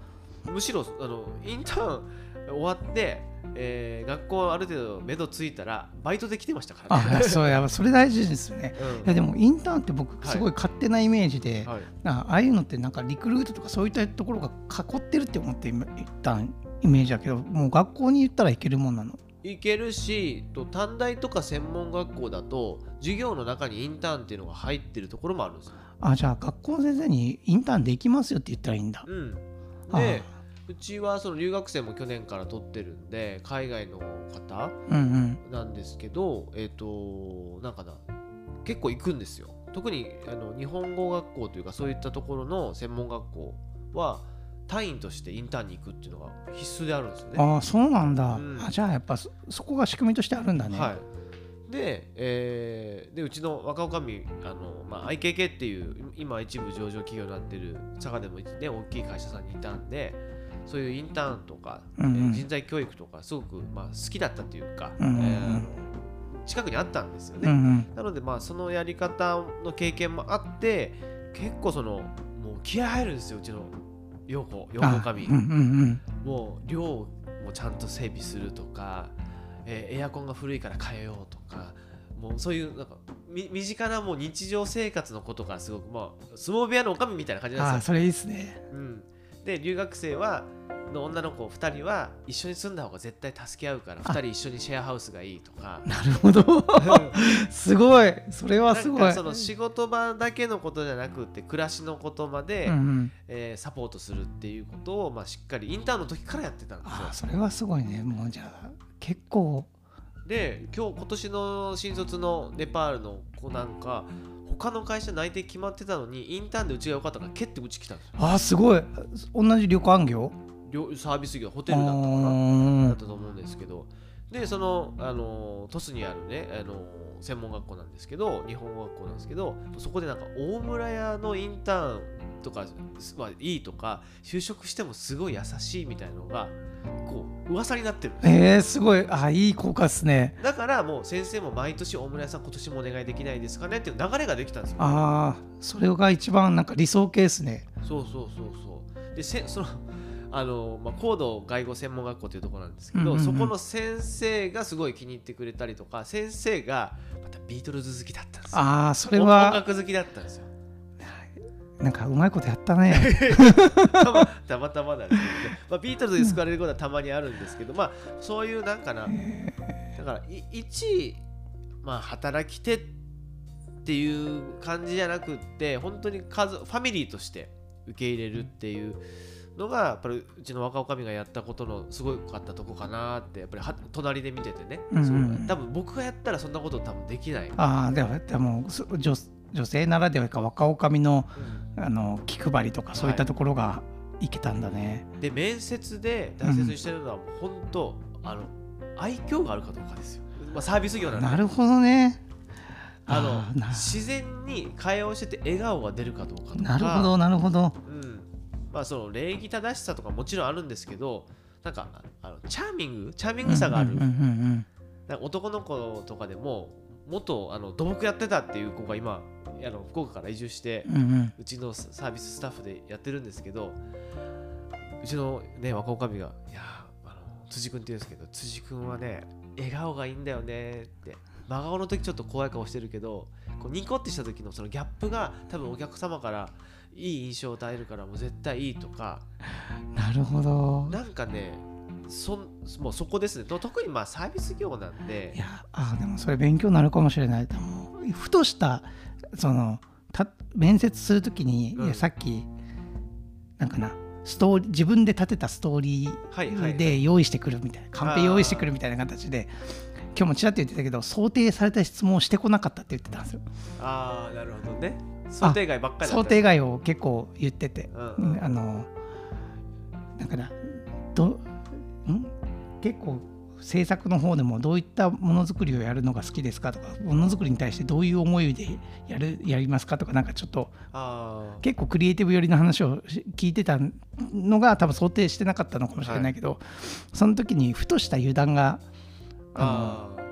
[SPEAKER 2] むしろあのインターン終わって、えー学校ある程度目処ついたらバイトで来てましたからね。
[SPEAKER 3] あそうやそれ大事ですよね。
[SPEAKER 2] うん。
[SPEAKER 3] いやでもインターンって僕
[SPEAKER 2] はい。
[SPEAKER 3] すごい勝手なイメージで、
[SPEAKER 2] はい。
[SPEAKER 3] あああいうのってなんかリクルートとかそういったところが囲ってるって思って今言ったイメージだけどもう学校に言ったらいけるもんなの？
[SPEAKER 2] 行けるしと短大とか専門学校だと授業の中にインターンっていうのが入ってるところもあるんですよ。
[SPEAKER 3] あじゃあ学校の先生にインターンできますよって言ったらいいんだ。
[SPEAKER 2] うん、でうちはその留学生も去年から取ってるんで海外の方
[SPEAKER 3] うんうん。
[SPEAKER 2] なんですけどえっ、となんかな結構行くんですよ。特にあの日本語学校というかそういったところの専門学校は単位としてインターンに行くっていうのが必須であるんですよね。
[SPEAKER 3] ああそうなんだ、
[SPEAKER 2] うん。
[SPEAKER 3] あじゃあやっぱそそこが仕組みとしてあるんだね、
[SPEAKER 2] はい、で,、えーでうちの若女将あの、まあ、IKK っていう今一部上場企業になってる佐賀でも、ね、大きい会社さんにいたんでそういうインターンとか、
[SPEAKER 3] うん
[SPEAKER 2] 人材教育とかすごく、まあ、好きだったというか、
[SPEAKER 3] うん
[SPEAKER 2] えー近くにあったんですよね。
[SPEAKER 3] うんうん。
[SPEAKER 2] なのでまあそのやり方の経験もあって結構そのもう気合入るんですようちの陽子陽子
[SPEAKER 3] あ
[SPEAKER 2] 神、
[SPEAKER 3] うんうん。
[SPEAKER 2] もう量もちゃんと整備するとか、えーエアコンが古いから変えようとかもうそういうなんかみ身近なもう日常生活のことがすごくまあ相撲部屋のおかみみたいな感じなんですよ。
[SPEAKER 3] あそれいいですね。
[SPEAKER 2] うん、で留学生はの女の子2人は一緒に住んだ方が絶対助け合うから2人一緒にシェアハウスがいいとか。
[SPEAKER 3] なるほど。すごい。それはすごい。
[SPEAKER 2] なんかその仕事場だけのことじゃなくて暮らしのことまで、
[SPEAKER 3] うんうん、
[SPEAKER 2] えーサポートするっていうことを、まあ、しっかりインターンの時からやってたんですよ。
[SPEAKER 3] それはすごいね。もうじゃあ結構。
[SPEAKER 2] で今日今年の新卒のネパールの子なんか他の会社内定決まってたのにインターンでうちが良かったから蹴ってうち来たんですよ。
[SPEAKER 3] ああすごい。同じ旅館業？
[SPEAKER 2] 両サービス業ホテルだったかなだ
[SPEAKER 3] あ
[SPEAKER 2] ったと思うんですけど。でそのあの鳥栖にあるねあの専門学校なんですけど日本語学校なんですけどそこでなんか大村屋のインターンとかはいいとか就職してもすごい優しいみたいなのがこう噂になってる
[SPEAKER 3] えー、すごいあいい効果ですね
[SPEAKER 2] だからもう先生も毎年大村屋さん今年もお願いできないですかねっていう流れができたんですよ。
[SPEAKER 3] ああそれが一番なんか理想形ですね
[SPEAKER 2] そうそうそうそう。でせ そのあの、まあ、高度外語専門学校というところなんですけど、そこの先生がすごい気に入ってくれたりとか先生がまたビートルズ好きだったんですよ。
[SPEAKER 3] ああそれ
[SPEAKER 2] 音
[SPEAKER 3] は
[SPEAKER 2] 楽好きだったんですよ。
[SPEAKER 3] なんかうまいことやったね。
[SPEAKER 2] たまたまたまなんですけど、まあ、ビートルズに救われることはたまにあるんですけど、まあそういうなんかなだからい一まあ働き手っていう感じじゃなくって本当に家族ファミリーとして受け入れるっていうのがやっぱりうちの若女将がやったことのすごかったとこかなってやっぱりは隣で見ててね、
[SPEAKER 3] うんうん
[SPEAKER 2] 多分僕がやったらそんなこと多分できない。
[SPEAKER 3] ああでもでもそ女女性ならではか若おかみのあの気配りとかそういったところがい。けたんだね、
[SPEAKER 2] で面接で大切にしてるのは本当、あの愛嬌があるかどうかですよ。まあ、サービス業なんで。
[SPEAKER 3] なるほどね。
[SPEAKER 2] あの自然に会話をしてて笑顔が出るかどうかとか。
[SPEAKER 3] なるほどなるほど。
[SPEAKER 2] うん、まあその礼儀正しさとかもちろんあるんですけどなんかあのチャーミング？チャーミングさがある、男の子とかでも元あの土木やってたっていう子が今あの福岡から移住して
[SPEAKER 3] うんうん。う
[SPEAKER 2] ちのサービススタッフでやってるんですけどうちのね若女将が「いやあの辻君って言うんですけど辻君はね笑顔がいいんだよね」って真顔の時ちょっと怖い顔してるけどこうニコってした時のそのギャップが多分お客様からいい印象を与えるからもう絶対いいとか。
[SPEAKER 3] なるほど。
[SPEAKER 2] なんかねそんもうそこですね。と特にまあサービス業なんで。
[SPEAKER 3] いやあーでもそれ勉強になるかもしれない。ふとしたそのた面接するときに、
[SPEAKER 2] うん。
[SPEAKER 3] いやさっきなんかなストーリー自分で立てたストーリーで用意してくるみたいな、カンペ用意してくるみたいな形で今日もちらっと言ってたけど想定された質問をしてこなかったって言ってたんですよ。
[SPEAKER 2] ああなるほどね。想定外ばっかり
[SPEAKER 3] 想定外を結構言ってて、
[SPEAKER 2] うんうん。
[SPEAKER 3] あのだからどん？結構制作の方でもどういったものづくりをやるのが好きですかとかものづくりに対してどういう思いでやるやりますかとかなんかちょっと結構クリエイティブ寄りの話をし聞いてたのが多分想定してなかったのかもしれないけど、その時にふとした油断が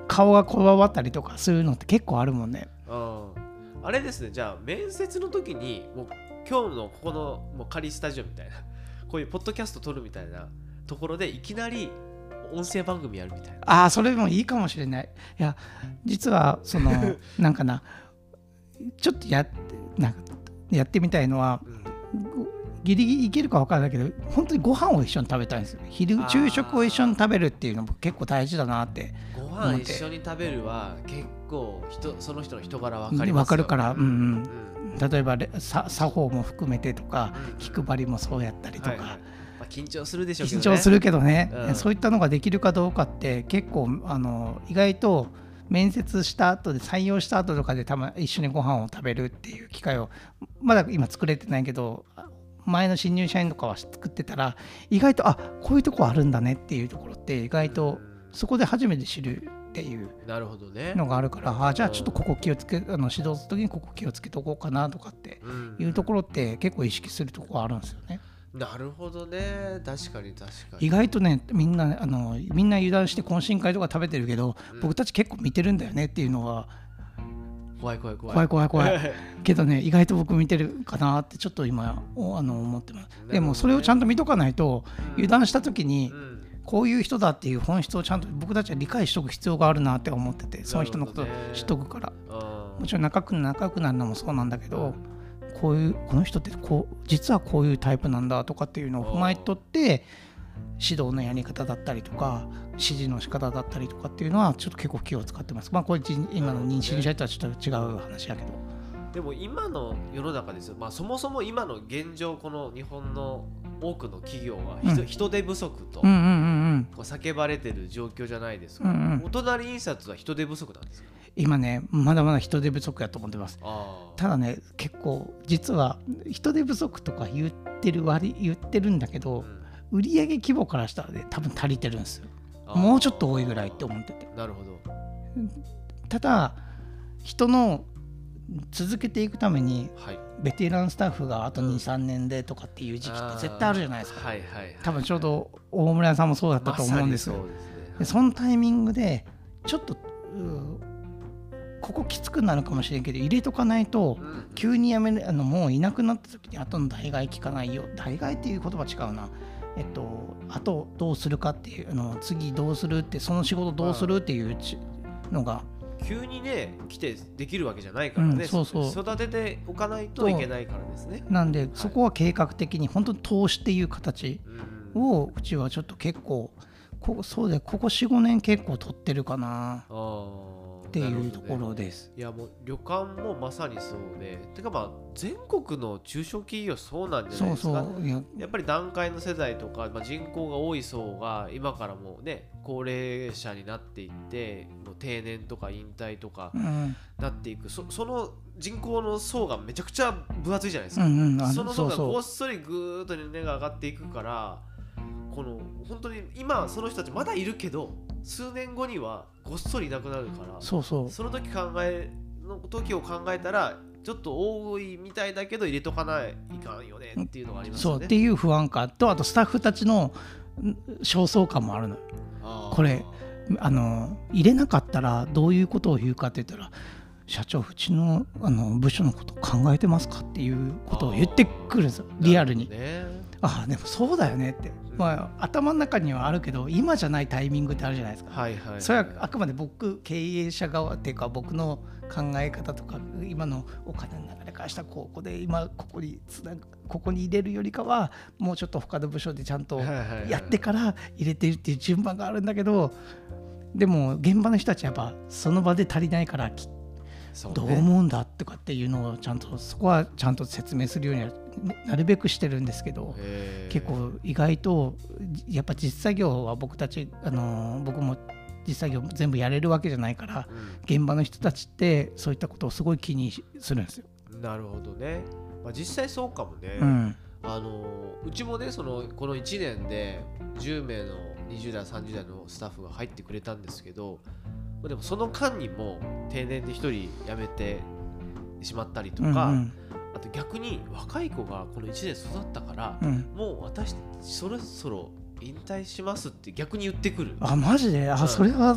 [SPEAKER 3] 顔がこわばったりとかそういうのって結構あるもんね。
[SPEAKER 2] あれですねじゃあ面接の時にもう今日のここのもう仮スタジオみたいなこういうポッドキャスト撮るみたいなところでいきなり音声番組やるみたいな。
[SPEAKER 3] ああそれもいいかもしれない。いや実はその なんかなちょっとやってなんかやってみたいのは
[SPEAKER 2] うん。
[SPEAKER 3] ギリギリいけるか分からないけど本当にご飯を一緒に食べたいんですよ昼昼食を一緒に食べるっていうのも結構大事だなって
[SPEAKER 2] ご飯一緒に食べるは結構人その人の人柄分かりますよ
[SPEAKER 3] 分かるからうんうん。
[SPEAKER 2] うん。
[SPEAKER 3] 例えば作法も含めてとか
[SPEAKER 2] うん。
[SPEAKER 3] 気配りもそうやったりとか、
[SPEAKER 2] はいはい緊張するでしょうけど
[SPEAKER 3] 緊
[SPEAKER 2] ね
[SPEAKER 3] 張するけどね、
[SPEAKER 2] うん。
[SPEAKER 3] そういったのができるかどうかって結構あの意外と面接した後で採用した後とかでたま一緒にご飯を食べるっていう機会をまだ今作れてないけど前の新入社員とかは作ってたら意外とあこういうとこあるんだねっていうところって意外とそこで初めて知るっていう
[SPEAKER 2] なるほどね。
[SPEAKER 3] のがあるからあじゃあちょっとここ気をつけあの指導する時にここ気をつけとこうかなとかって
[SPEAKER 2] うん。
[SPEAKER 3] いうところって結構意識するところあるんですよね。
[SPEAKER 2] なるほどね。確かに確かに。
[SPEAKER 3] 意外とねみんなあのみんな油断して懇親会とか食べてるけど、
[SPEAKER 2] うん。
[SPEAKER 3] 僕たち結構見てるんだよねっていうのは
[SPEAKER 2] 怖い怖い怖い。
[SPEAKER 3] 怖い怖い怖い。けどね意外と僕見てるかなってちょっと今おあの思ってます、でもそれをちゃんと見とかないと油断した時に
[SPEAKER 2] うん。
[SPEAKER 3] こういう人だっていう本質をちゃんと僕たちは理解しておく必要があるなって思っててその人のことを知っとくから。
[SPEAKER 2] あ
[SPEAKER 3] もちろん仲良く仲良くなるのもそうなんだけどこういうこの人ってこう実はこういうタイプなんだとかっていうのを踏まえとって指導のやり方だったりとか指示の仕方だったりとかっていうのはちょっと結構気を使ってます。まあこれじ今の認識者とはちょっと違う話やけど。
[SPEAKER 2] でも今の世の中ですよ、まあ、そもそも今の現状この日本の多くの企業は人,、
[SPEAKER 3] うん。
[SPEAKER 2] 人手不足と
[SPEAKER 3] うんうんうん。
[SPEAKER 2] こう叫ばれてる状況じゃないですか、
[SPEAKER 3] うんうん。
[SPEAKER 2] お隣印刷は人手不足なんですか？
[SPEAKER 3] 今ねまだまだ人手不足やと思ってます。
[SPEAKER 2] あ
[SPEAKER 3] ただね結構実は人手不足とか言ってる割言ってるんだけど、売上規模からしたらね多分足りてるんですよ。もうちょっと多いぐらいって思ってて。
[SPEAKER 2] なるほど。
[SPEAKER 3] ただ人の続けていくために
[SPEAKER 2] はい。
[SPEAKER 3] ベテランスタッフがあと
[SPEAKER 2] うん
[SPEAKER 3] 23年でとかっていう時期って絶対あるじゃないですか。
[SPEAKER 2] はいはいはい
[SPEAKER 3] 多分ちょうど大村さんもそうだったと思うんですよ、
[SPEAKER 2] まそうですね。
[SPEAKER 3] でそのタイミングでちょっとうここきつくなるかもしれんけど入れとかないと
[SPEAKER 2] うん。
[SPEAKER 3] 急に辞めるあのもういなくなった時に後の代替聞かないよ。代替っていう言葉違うな。えっとあとどうするかっていうあの次どうするってその仕事どうするっていうちのが。
[SPEAKER 2] 急にね来てできるわけじゃないからね、
[SPEAKER 3] うんそうそう。
[SPEAKER 2] 育てておかないといけないからですね。
[SPEAKER 3] なんでそこは計画的に本当に投資っていう形
[SPEAKER 2] うん。
[SPEAKER 3] をうちはちょっと結構ここそうでここ45年結構取ってるかな。
[SPEAKER 2] あー
[SPEAKER 3] っていうところです。
[SPEAKER 2] いやもう旅館もまさにそうでてかまあ全国の中小企業そうなんじゃないですか
[SPEAKER 3] そういや。
[SPEAKER 2] やっぱり団塊の世代とか、まあ、人口が多い層が今からもうね高齢者になっていってもう定年とか引退とか
[SPEAKER 3] うん。
[SPEAKER 2] なっていく。そその人口の層がめちゃくちゃ分厚いじゃないですか、
[SPEAKER 3] うんうん。あ
[SPEAKER 2] その層がごっそりぐーっと値が上がっていくからこの本当に今その人たちまだいるけど数年後にはごっそりいなくなるから
[SPEAKER 3] そうそう。
[SPEAKER 2] その時考えの時を考えたらちょっと多いみたいだけど入れとかないかんよねっていうのがあります
[SPEAKER 3] そ
[SPEAKER 2] よね。
[SPEAKER 3] うっていう不安感とあとスタッフたちのん焦燥感もあるのこれあの入れなかったらどういうことを言うかって言ったら社長うちのあの部署のこと考えてますかっていうことを言ってくるんですよリアルに。
[SPEAKER 2] ね
[SPEAKER 3] ああでもそうだよねって、まあ、頭の中にはあるけど今じゃないタイミングってあるじゃないですか
[SPEAKER 2] はいはい、はい。
[SPEAKER 3] それはあくまで僕経営者側っていうか僕の考え方とか今のお金の流れからしたらここで今ここにつなぐここに入れるよりかはもうちょっと他の部署でちゃんとやってから入れてるっていう順番があるんだけどでも現場の人たちはやっぱその場で足りないからき
[SPEAKER 2] そうね
[SPEAKER 3] どう思うんだとかっていうのをちゃんとそこはちゃんと説明するようにはなるべくしてるんですけど。結構意外とやっぱ実作業は僕たちあの僕も実作業全部やれるわけじゃないから現場の人たちってそういったことをすごい気にするんですよ。
[SPEAKER 2] うんなるほどね。まあ、実際そうかもね。
[SPEAKER 3] うん、
[SPEAKER 2] あのうちもねそのこの1年で10名の20代30代のスタッフが入ってくれたんですけどまあでもその間にも定年で1人辞めてしまったりとか、
[SPEAKER 3] うん
[SPEAKER 2] あと逆に若い子がこの1年育ったから、
[SPEAKER 3] うん。うん
[SPEAKER 2] もう私そろそろ引退しますって逆に言ってくる。
[SPEAKER 3] あマジで？あ、
[SPEAKER 2] うん。
[SPEAKER 3] それは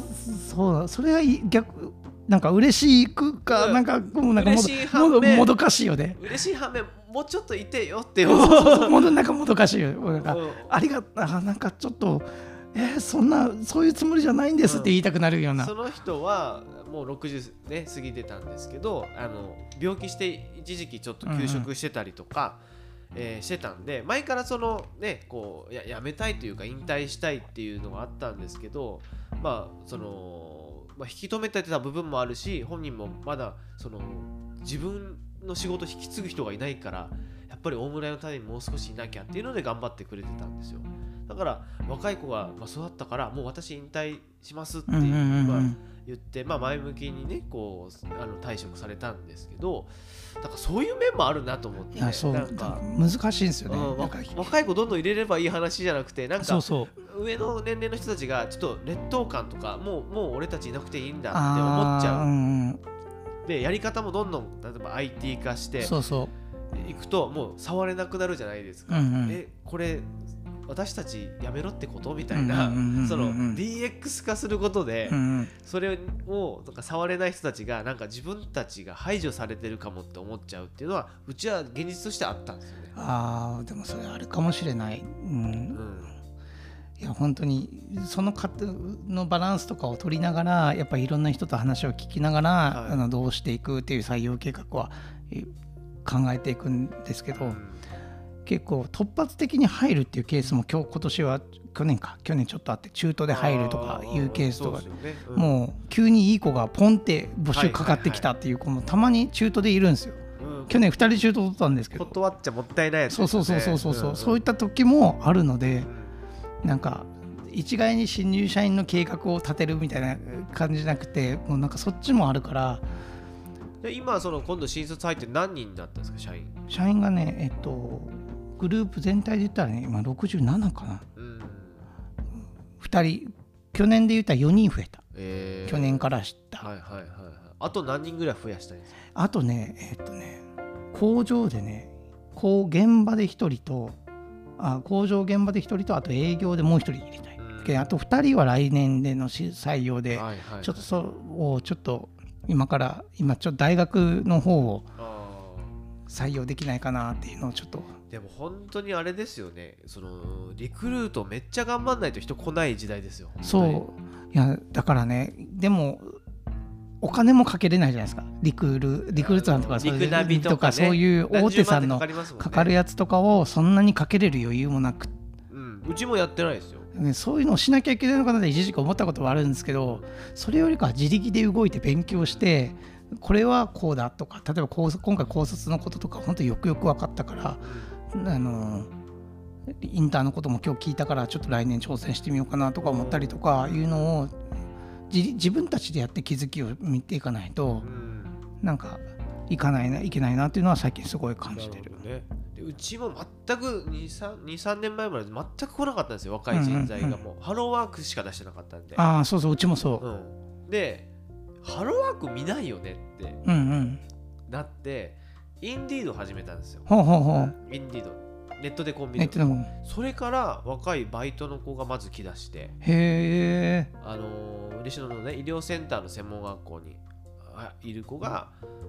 [SPEAKER 3] そうだ。それはい逆なんか嬉しくか、
[SPEAKER 2] うん。
[SPEAKER 3] なんかもうなんかもどもどかしいよね。
[SPEAKER 2] 嬉しい反面もうちょっといてよって
[SPEAKER 3] もどなんかもどかしいよ。なんか
[SPEAKER 2] うん。
[SPEAKER 3] ありがあなんかちょっとえーそんなそういうつもりじゃないんですって言いたくなるような。
[SPEAKER 2] その人はもう60、ね、過ぎてたんですけどあの病気して一時期ちょっと休職してたりとか、えーしてたんで前からそのねこうややめたいというか引退したいっていうのがあったんですけどまあその、まあ、引き止めてた部分もあるし本人もまだその自分の仕事引き継ぐ人がいないからやっぱり大村屋のためにもう少しいなきゃっていうので頑張ってくれてたんですよだから若い子がまあ育ったからもう私引退しますって
[SPEAKER 3] うんうんうん
[SPEAKER 2] まあ
[SPEAKER 3] うん
[SPEAKER 2] 言って、まあ、前向きにねこうあの退職されたんですけどだからそういう面もあるなと思ってなんか、
[SPEAKER 3] 難しいんですよね。
[SPEAKER 2] うん若い子どんどん入れればいい話じゃなくてなんか上の年齢の人たちがちょっと劣等感とかもうもう俺たちいなくていいんだって思っちゃう。
[SPEAKER 3] うん
[SPEAKER 2] でやり方もどんどん例えば IT 化して
[SPEAKER 3] そうそう。
[SPEAKER 2] いくともう触れなくなるじゃないですか、
[SPEAKER 3] うんうん。
[SPEAKER 2] えこれ私たちやめろってこと？みたいなその DX 化することで、それをなんか触れない人たちがなんか自分たちが排除されてるかもって思っちゃうっていうのはうちは現実としてあったんですよね。
[SPEAKER 3] あーでもそれあるかもしれない、う、
[SPEAKER 2] うん。ん
[SPEAKER 3] いや本当にその方のバランスとかを取りながらやっぱりいろんな人と話を聞きながら、
[SPEAKER 2] はい。
[SPEAKER 3] あのどうしていくっていう採用計画はえ考えていくんですけど、
[SPEAKER 2] うん
[SPEAKER 3] 結構突発的に入るっていうケースも今日今年は去年か去年ちょっとあって中途で入るとかいうケースとか
[SPEAKER 2] ね。うん。
[SPEAKER 3] もう急にいい子がポンって募集かかってきたっていう子もたまに中途でいるんですよ。
[SPEAKER 2] うん。
[SPEAKER 3] 去年2人中途取ったんですけど。
[SPEAKER 2] 断っちゃもったいない
[SPEAKER 3] そうそうそうそうそう。そう、そうい
[SPEAKER 2] っ
[SPEAKER 3] った時もあるのでなんか一概に新入社員の計画を立てるみたいな感じじゃなくてもうなんかそっちもあるから。
[SPEAKER 2] で今その今度新卒入って何人だったんですか社員。
[SPEAKER 3] 社員がねえっとグループ全体で言ったらね今67かな。
[SPEAKER 2] うん。
[SPEAKER 3] 2人去年で言ったら4人増えた。
[SPEAKER 2] えー。
[SPEAKER 3] 去年から知った、
[SPEAKER 2] はいはいはいはい。あと何人ぐらい増やしたいんですか？
[SPEAKER 3] あとねえっとね工場でねこう現場で1人とあ工場現場で1人とあと営業でもう1人入れたい、
[SPEAKER 2] うん。
[SPEAKER 3] であと2人は来年でのし採用で、
[SPEAKER 2] はいはい
[SPEAKER 3] ちょっとそれをちょっと今から今ちょっと大学の方を
[SPEAKER 2] あ
[SPEAKER 3] 採用できないかなっていうのをちょっと
[SPEAKER 2] ーでも本当にあれですよね。そのリクルートめっちゃ頑張んないと人来ない時代ですよ。
[SPEAKER 3] そう。いやだからねでもお金もかけれないじゃないですか。リクルリクルートさんとかそういう
[SPEAKER 2] リクナビとかね。
[SPEAKER 3] そういう大手さんのかかるやつとかをそんなにかけれる余裕もなく。
[SPEAKER 2] うん、うちもやってないですよ。
[SPEAKER 3] ねそういうのをしなきゃいけないのかなって一時期思ったことはあるんですけどそれよりかは自力で動いて勉強してこれはこうだとか例えば高今回高卒のこととか本当によくよく分かったからあのインターのことも今日聞いたからちょっと来年挑戦してみようかなとか思ったりとかいうのを自自分たちでやって気づきを見ていかないと
[SPEAKER 2] うん
[SPEAKER 3] なんかいかないないけないなっていうのは最近すごい感じてる
[SPEAKER 2] なる。ねでうちも全く23年前まで全く来なかったんですよ若い人材が
[SPEAKER 3] うんうん
[SPEAKER 2] もうハローワークしか出してなかったんで、
[SPEAKER 3] ああそうそううちもそう。
[SPEAKER 2] うん、でハローワーク見ないよねって
[SPEAKER 3] うんうん。
[SPEAKER 2] なってインディード始めたんですよ
[SPEAKER 3] ほうほうほう。
[SPEAKER 2] インディードネットでコンビニそれから若いバイトの子がまず来だして
[SPEAKER 3] へえ。
[SPEAKER 2] あのー嬉野のね医療センターの専門学校にあいる子が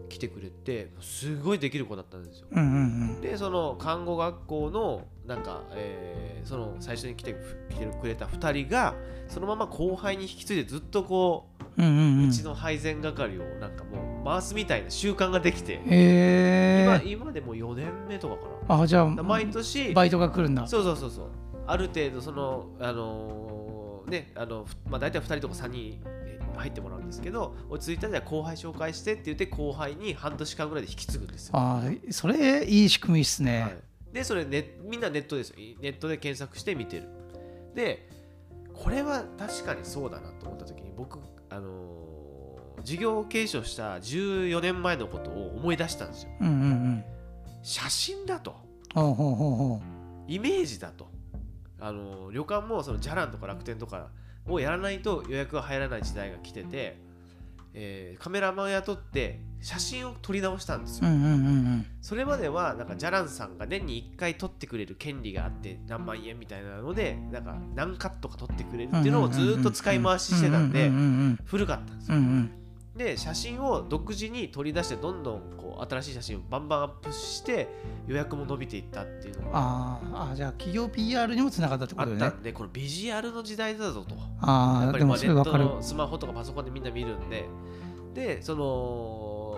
[SPEAKER 2] 来てくれてすごいできる子だったんですよ
[SPEAKER 3] うんうん
[SPEAKER 2] でその看護学校のなんか、えーその最初に来て来てくれた2人がそのまま後輩に引き継いでずっとこ
[SPEAKER 3] うん。うんうんう。
[SPEAKER 2] うんうちの配膳係をなんかもう回すみたいな習慣ができて、
[SPEAKER 3] へ
[SPEAKER 2] 今
[SPEAKER 3] え。
[SPEAKER 2] 今でも4年目とかか
[SPEAKER 3] あじゃあ
[SPEAKER 2] な毎年
[SPEAKER 3] バイトが来るんだ。
[SPEAKER 2] そうそうそうそうある程度そのあのーねあのふまあ大体2人とか3人え入ってもらうんですけど落ち着いたら後輩紹介してって言って後輩に半年間ぐらいで引き継ぐんですよ
[SPEAKER 3] あそれいい仕組みっすね。
[SPEAKER 2] はい、でそれねみんなネットですよネットで検索して見てるでこれは確かにそうだなと思った時に僕あのー事業継承した14年前のことを思い出したんですよ
[SPEAKER 3] うんうんうん。
[SPEAKER 2] 写真だとイメージだとあのー旅館もそのじゃらんとか楽天とかをやらないと予約が入らない時代が来てて、えーカメラマン雇って写真を撮り直したんです
[SPEAKER 3] う。う
[SPEAKER 2] よ、
[SPEAKER 3] んうんうんうん。
[SPEAKER 2] それまではなんかジャランさんが年に1回撮ってくれる権利があって何万円みたいなのでなんか何カットか撮ってくれるっていうのをずっと使い回ししてたんで
[SPEAKER 3] うんうん
[SPEAKER 2] 古かったんですよ
[SPEAKER 3] うんうん。うん
[SPEAKER 2] で写真を独自に取り出してどんどんこう新しい写真をバンバンアップして予約も伸びていったっていうのが
[SPEAKER 3] あーあじゃあ企業 PR にもつながったって
[SPEAKER 2] あ
[SPEAKER 3] ことね。
[SPEAKER 2] った。んでこのビジュアルの時代だぞと。や
[SPEAKER 3] ああでも
[SPEAKER 2] っぱりまあ。ネットのスマホとかパソコンでみんな見るんで。でその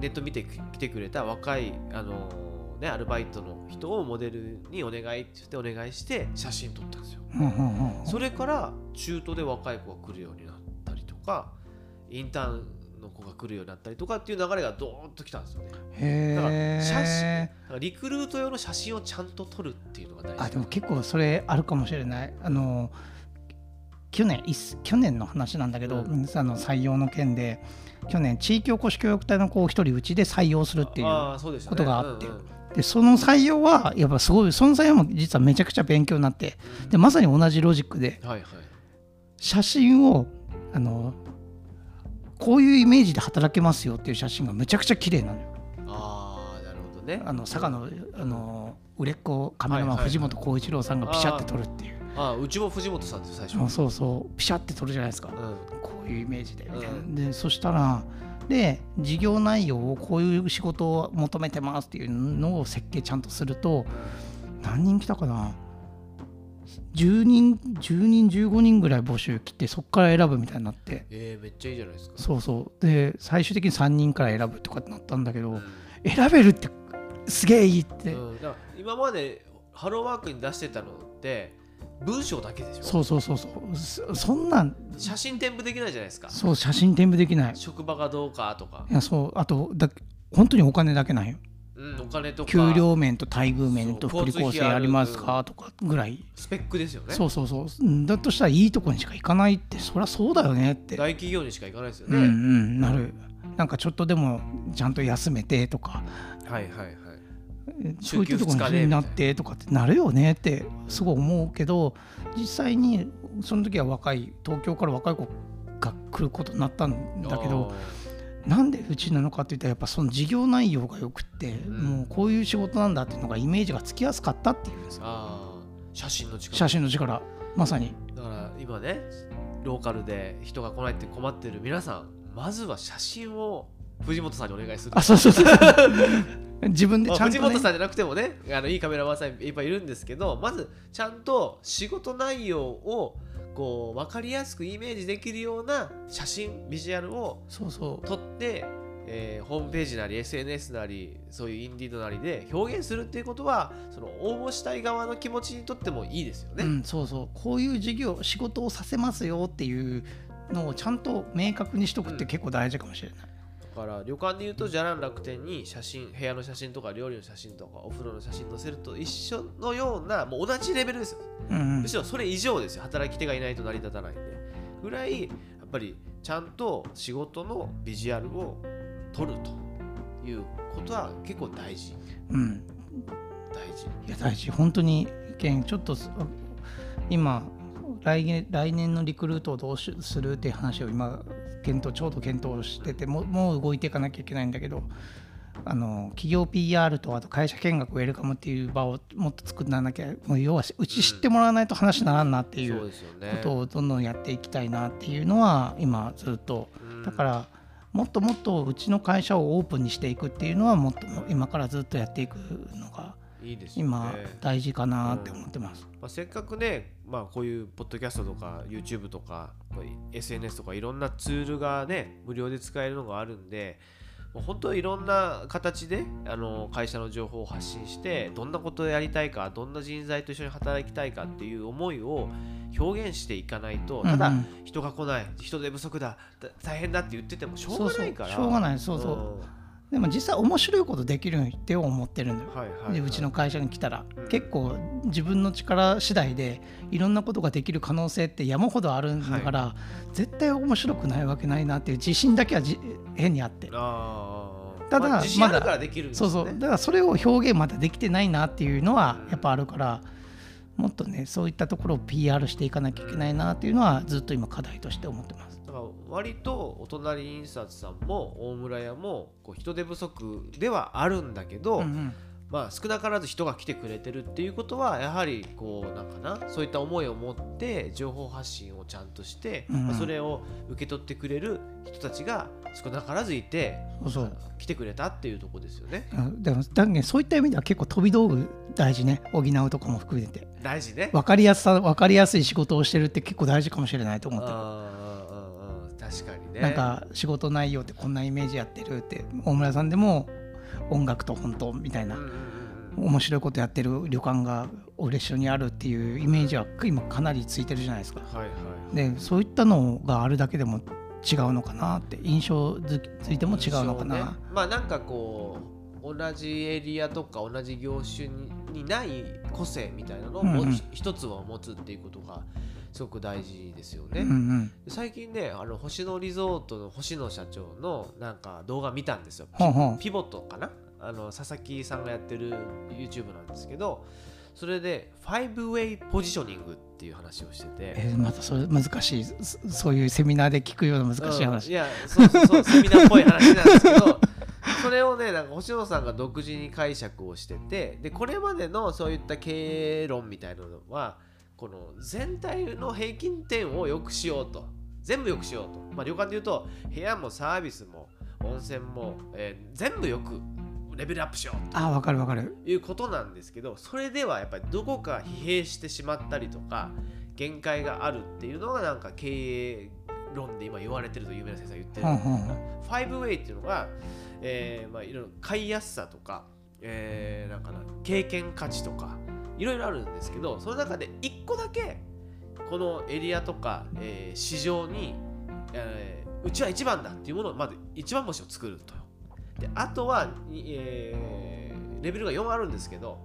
[SPEAKER 2] ネット見てきてくれた若いあのね、アルバイトの人をモデルにお願いって言ってお願いして写真撮ったんですよ。それから中途で若い子が来るようになったりとかインターンの子が来るようになったりとかっていう流れがドーンときたんですよね。
[SPEAKER 3] へ
[SPEAKER 2] だから写真リクルート用の写真をちゃんと撮るっていうのが大事。
[SPEAKER 3] あでも結構それあるかもしれない。あの去年去年の話なんだけど、
[SPEAKER 2] うん。
[SPEAKER 3] あの採用の件で去年地域おこし協力隊の子を一人うちで採用するっていうことがあって。でその採用はやっぱすごいその採用も実はめちゃくちゃ勉強になって。でまさに同じロジックで
[SPEAKER 2] はいはい。
[SPEAKER 3] 写真をあのこういうイメージで働けますよっていう写真がめちゃくちゃ綺麗なのよ。
[SPEAKER 2] ああなるほどね。
[SPEAKER 3] あの佐賀のあの売れっ子カメラマン藤本浩一郎さんがピシャって撮るっていう、
[SPEAKER 2] あーうちも藤本さんです最初。
[SPEAKER 3] あそうそうピシャって撮るじゃないですか、
[SPEAKER 2] うん。
[SPEAKER 3] こういうイメージで
[SPEAKER 2] うん。
[SPEAKER 3] でそしたらで事業内容をこういう仕事を求めてますっていうのを設計ちゃんとすると何人来たかな？10人10人15人ぐらい募集来てそこから選ぶみたいになって。
[SPEAKER 2] えー、めっちゃいいじゃないですか。
[SPEAKER 3] そうそう。で最終的に3人から選ぶとかってなったんだけど、
[SPEAKER 2] うん。
[SPEAKER 3] 選べるってすげえいいって、
[SPEAKER 2] うん、今までハローワークに出してたのって文章だけでしょ？
[SPEAKER 3] そうそうそうそう。そそんなん。
[SPEAKER 2] 写真添付できないじゃないですか。
[SPEAKER 3] そう写真添付できない。
[SPEAKER 2] 職場がどうかとか。
[SPEAKER 3] い、やそう。あとだ本当にお金だけなんよ
[SPEAKER 2] うん、お金とか。
[SPEAKER 3] 給料面と待遇面と福利厚生ありますかとかぐらい。
[SPEAKER 2] スペックですよね。
[SPEAKER 3] そうそうそう。うんだとしたらいいとこにしか行かないってそりゃそうだよねって。
[SPEAKER 2] 大企業にしか行かないですよね、
[SPEAKER 3] うんうんなる。なんかちょっとでもちゃんと休めてとか。
[SPEAKER 2] はいはいはい。
[SPEAKER 3] そういったとこ
[SPEAKER 2] 週休二日で
[SPEAKER 3] ろになってとかってなるよねってすごい思うけど実際にその時は若い東京から若い子が来ることになったんだけどなんでうちなのかって言ったらやっぱその事業内容がよくって、
[SPEAKER 2] ん。
[SPEAKER 3] もうこういう仕事なんだっていうのがイメージがつきやすかったっていう。んです
[SPEAKER 2] 写真の力。
[SPEAKER 3] 写真の力。まさに。
[SPEAKER 2] だから今ねローカルで人が来ないって困ってる皆さんまずは写真を藤本さんにお願いする。
[SPEAKER 3] あそうそうそう。自分で
[SPEAKER 2] まあ
[SPEAKER 3] ちゃんと、ね。
[SPEAKER 2] 藤本さんじゃなくてもねあのいいカメラマンさんいっぱいいるんですけどまずちゃんと仕事内容をこう分かりやすくイメージできるような写真ビジュアルを
[SPEAKER 3] そうそう。
[SPEAKER 2] 撮って、えーホームページなり SNS なりそういうインディードなりで表現するっていうことはその応募したい側の気持ちにとってもいいですよね。
[SPEAKER 3] うん、そうそう。こういう事業仕事をさせますよっていうのをちゃんと明確にしとくって結構大事かもしれない、
[SPEAKER 2] だから旅館でいうとじゃらん楽天に写真部屋の写真とか料理の写真とかお風呂の写真載せると一緒のようなもう同じレベルですよ。
[SPEAKER 3] うんうん。
[SPEAKER 2] むしろそれ以上ですよ。働き手がいないと成り立たない。んでぐらいやっぱりちゃんと仕事のビジュアルを撮るということは結構大事。
[SPEAKER 3] うん、
[SPEAKER 2] 大事。
[SPEAKER 3] いや大事。本当に意見ちょっとす今来年来年のリクルートをどうしするっていう話を今検討ちょうど検討しててもうもう動いていかなきゃいけないんだけどあの企業 PR とあと会社見学ウェルカムっていう場をもっと作らなきゃもう要はうち知ってもらわないと話にならんなってい
[SPEAKER 2] そう
[SPEAKER 3] ことをどんどんやっていきたいなっていうのは今ずっと。
[SPEAKER 2] うん。
[SPEAKER 3] だからもっともっとうちの会社をオープンにしていくっていうのはもっと今からずっとやっていくのが
[SPEAKER 2] いいですよね。
[SPEAKER 3] 今大事かなって思ってます。
[SPEAKER 2] まあ、せっかくね、まあ、こういうポッドキャストとか YouTube とか SNS とかいろんなツールがね無料で使えるのがあるんでもう本当いろんな形であの会社の情報を発信してどんなことをやりたいかどんな人材と一緒に働きたいかっていう思いを表現していかないとただ
[SPEAKER 3] うん。うん
[SPEAKER 2] 人が来ない人手不足だだ大変だって言っててもしょうがないから。
[SPEAKER 3] しょうがないそうそうでも実際面白いことできるって思ってるんだよ。
[SPEAKER 2] うんはいはい、はい、
[SPEAKER 3] でうちの会社に来たら、
[SPEAKER 2] うん。
[SPEAKER 3] 結構自分の力次第でいろんなことができる可能性って山ほどあるんだから、絶対面白くないわけないなっていう自信だけはじ変にあって。ただ
[SPEAKER 2] ま
[SPEAKER 3] だそうそう。だからそれを表現まだできてないなっていうのはやっぱあるからもっとねそういったところを PR していかなきゃいけないなっていうのはずっと今課題として思ってます。
[SPEAKER 2] だから割とお隣印刷さんも大村屋もこう人手不足ではあるんだけど、
[SPEAKER 3] うんうん。
[SPEAKER 2] まあ少なからず人が来てくれてるっていうことはやはりこうなんかなそういった思いを持って情報発信をちゃんとして、
[SPEAKER 3] うん
[SPEAKER 2] まあそれを受け取ってくれる人たちが少なからずいて
[SPEAKER 3] そう
[SPEAKER 2] 来てくれたっていうところですよね。
[SPEAKER 3] うん。でもだそういった意味では結構飛び道具大事ね。補うとかも含めて。
[SPEAKER 2] 大事ね。
[SPEAKER 3] 分かりやすさ分かりやすい仕事をしてるって結構大事かもしれないと思ってる
[SPEAKER 2] 確かにね。
[SPEAKER 3] なんか仕事内容ってこんなイメージやってるって大村さんでも音楽と本当みたいな面白いことやってる旅館が嬉しにあるっていうイメージは今かなりついてるじゃないですか。
[SPEAKER 2] はいはい。
[SPEAKER 3] でそういったのがあるだけでも違うのかなって印象づついても違うのかな、
[SPEAKER 2] ねまあなんかこう同じエリアとか同じ業種ににない個性みたいなのをも
[SPEAKER 3] うんうん。
[SPEAKER 2] ひ一つは持つっていうことがすごく大事ですよね。
[SPEAKER 3] うんうん。
[SPEAKER 2] 最近ねあの星野リゾートの星野社長のなんか動画見たんですよ。ピボットかな？あの佐々木さんがやってる YouTube なんですけどそれで 5way ポジショニングっていう話をしてて。
[SPEAKER 3] えーまたそれ難しい。そそういうセミナーで聞くような難しい
[SPEAKER 2] うん。
[SPEAKER 3] 話、
[SPEAKER 2] いやそうそうそうセミナーっぽい話なんですけど それをねなんか星野さんが独自に解釈をしててでこれまでのそういった経営論みたいなのはこの全体の平均点を良くしようと。全部良くしようと、まあ、旅館で言うと部屋もサービスも温泉も、えー全部よくレベルアップしよう
[SPEAKER 3] ああ分かる分かる。
[SPEAKER 2] いうことなんですけどそれではやっぱりどこか疲弊してしまったりとか限界があるっていうのがなんか経営論で今言われてると有名な先生が言ってる。
[SPEAKER 3] ほんほんほん。
[SPEAKER 2] 5way っていうのが、えーまあ、いろいろ買いやすさとか、えーなんかな経験価値とかいろいろあるんですけどその中で1個だけこのエリアとか、えー市場に、えーうちは一番だっていうものをまず一番星を作ると。であとは、えーレベルが4あるんですけど、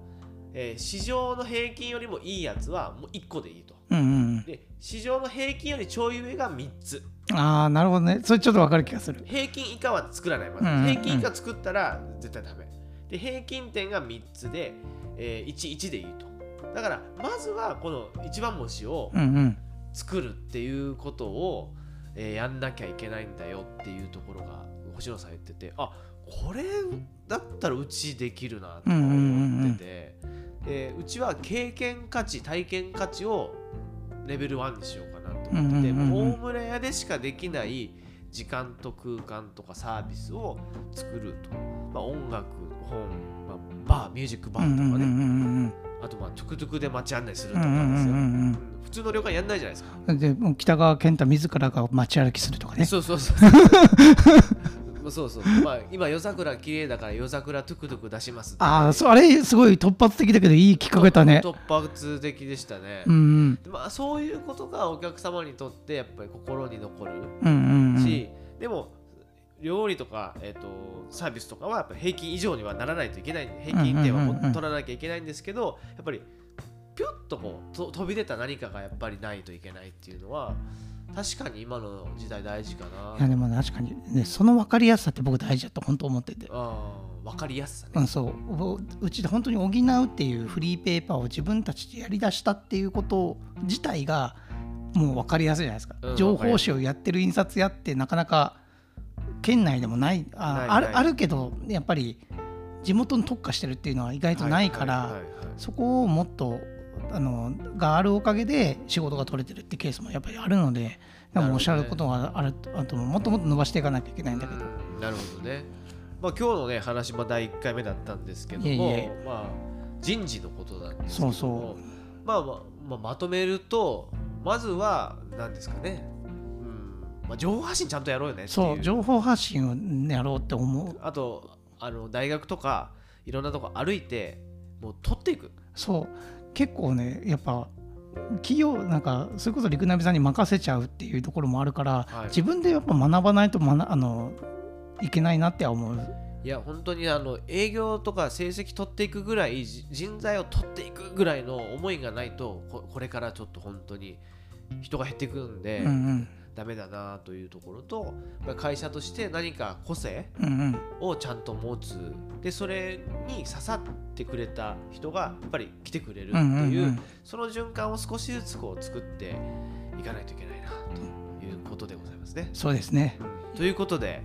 [SPEAKER 2] えー市場の平均よりもいいやつはもう1個でいいと。
[SPEAKER 3] うんうん
[SPEAKER 2] で市場の平均よりちょい上が3つ。
[SPEAKER 3] うんああなるほどね。それちょっと分かる気がする。
[SPEAKER 2] 平均以下は作らないまず、
[SPEAKER 3] うんうんうん。
[SPEAKER 2] 平均以下作ったら絶対ダメ。で平均点が3つで、えー、11でいいと。だからまずはこの一番星を
[SPEAKER 3] うんうん。
[SPEAKER 2] 作るっていうことを、えーやんなきゃいけないんだよっていうところが星野さん言っててあこれだったらうちできるなと思ってて、でうちは経験価値体験価値をレベル1にしようかなと思ってて、大村屋でしかできない時間と空間とかサービスを作ると、まあ、音楽本、まあ、バーミュージックバーとかね、あとまあトゥクトゥクで街案内するとかですよ、普通の旅館やんないじゃないですか。
[SPEAKER 3] うんで北川健太自らが街歩きするとかね。
[SPEAKER 2] そうそうそうそうそう。そうまあ今夜桜綺麗だから夜桜トゥクトゥク出します
[SPEAKER 3] ああそうあれすごい突発的だけどいい企画だね。
[SPEAKER 2] 突発的でしたね、
[SPEAKER 3] うん。うん
[SPEAKER 2] まあ、そういうことがお客様にとってやっぱり心に残る
[SPEAKER 3] うんうんうん。
[SPEAKER 2] し、でも料理とか、えー、とサービスとかはやっぱ平均以上にはならないといけない。平均点は取らなきゃいけないんですけどやっぱりピュッとこうと飛び出た何かがやっぱりないといけないっていうのは確かに今の時代大事か
[SPEAKER 3] いや
[SPEAKER 2] な
[SPEAKER 3] でも確かにねその分かりやすさって僕大事だと本当思ってて。
[SPEAKER 2] 分かりやすさね。
[SPEAKER 3] うん、そう。ううちで本当に補うっていうフリーペーパーを自分たちでやりだしたっていうこと自体がもう分かりやすいじゃないですか、
[SPEAKER 2] うん
[SPEAKER 3] 情報誌をやってる印刷屋ってなかなか県内でもない。あ
[SPEAKER 2] ないない。
[SPEAKER 3] あるあるけどやっぱり地元に特化してるっていうのは意外とないから、そこをもっとあのがあるおかげで仕事が取れてるってケースもやっぱりあるのででもおっしゃることがあるあともっともっと伸ばしていかなきゃいけないんだけど、
[SPEAKER 2] うんなるほどね。まあ、今日のね話も第1回目だったんですけどもまあ、人事のことなんですけども
[SPEAKER 3] そうそ
[SPEAKER 2] まあまあまあ、まとめるとまずは何ですかね、うん。まあ、情報発信ちゃんとやろうよね
[SPEAKER 3] そう情報発信をやろうって思う。
[SPEAKER 2] あとあの大学とかいろんなとこ歩いてもう取っていく。
[SPEAKER 3] そう結構ねやっぱ企業なんかそれこそ陸並さんに任せちゃうっていうところもあるから、
[SPEAKER 2] はい。
[SPEAKER 3] 自分でやっぱ学ばないと学あのいけないなって思う。
[SPEAKER 2] いや本当にあの営業とか成績取っていくぐらいじ人材を取っていくぐらいの思いがないとここれからちょっと本当に人が減っていくんで、
[SPEAKER 3] うんうん
[SPEAKER 2] ダメだなというところと会社として何か個性をちゃんと持つ。でそれに刺さってくれた人がやっぱり来てくれるっていう,、
[SPEAKER 3] うんうんうん。
[SPEAKER 2] その循環を少しずつこう作っていかないといけないなということでございますね。
[SPEAKER 3] そうですね。
[SPEAKER 2] ということで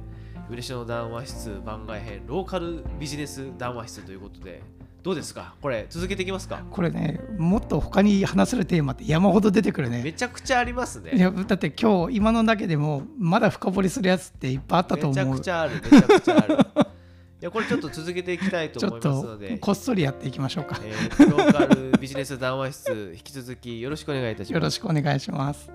[SPEAKER 2] 嬉野談話室番外編ローカルビジネス談話室ということでどうですか？これ続けていきますか？
[SPEAKER 3] これねもっと他に話せるテーマって山ほど出てくるね
[SPEAKER 2] めちゃくちゃあります
[SPEAKER 3] い
[SPEAKER 2] ね。
[SPEAKER 3] やだって今日今のだけでもまだ深掘りするやつっていっぱいあったと
[SPEAKER 2] めちゃ
[SPEAKER 3] 思う
[SPEAKER 2] くちゃあるめちゃくちゃある。いやこれちょっと続けていきたいと思いますの
[SPEAKER 3] と
[SPEAKER 2] で。
[SPEAKER 3] こっそりやっていきましょうか
[SPEAKER 2] えーローカルビジネス談話室引き続きよろしくお願いいたします
[SPEAKER 3] よろ。しくお願いします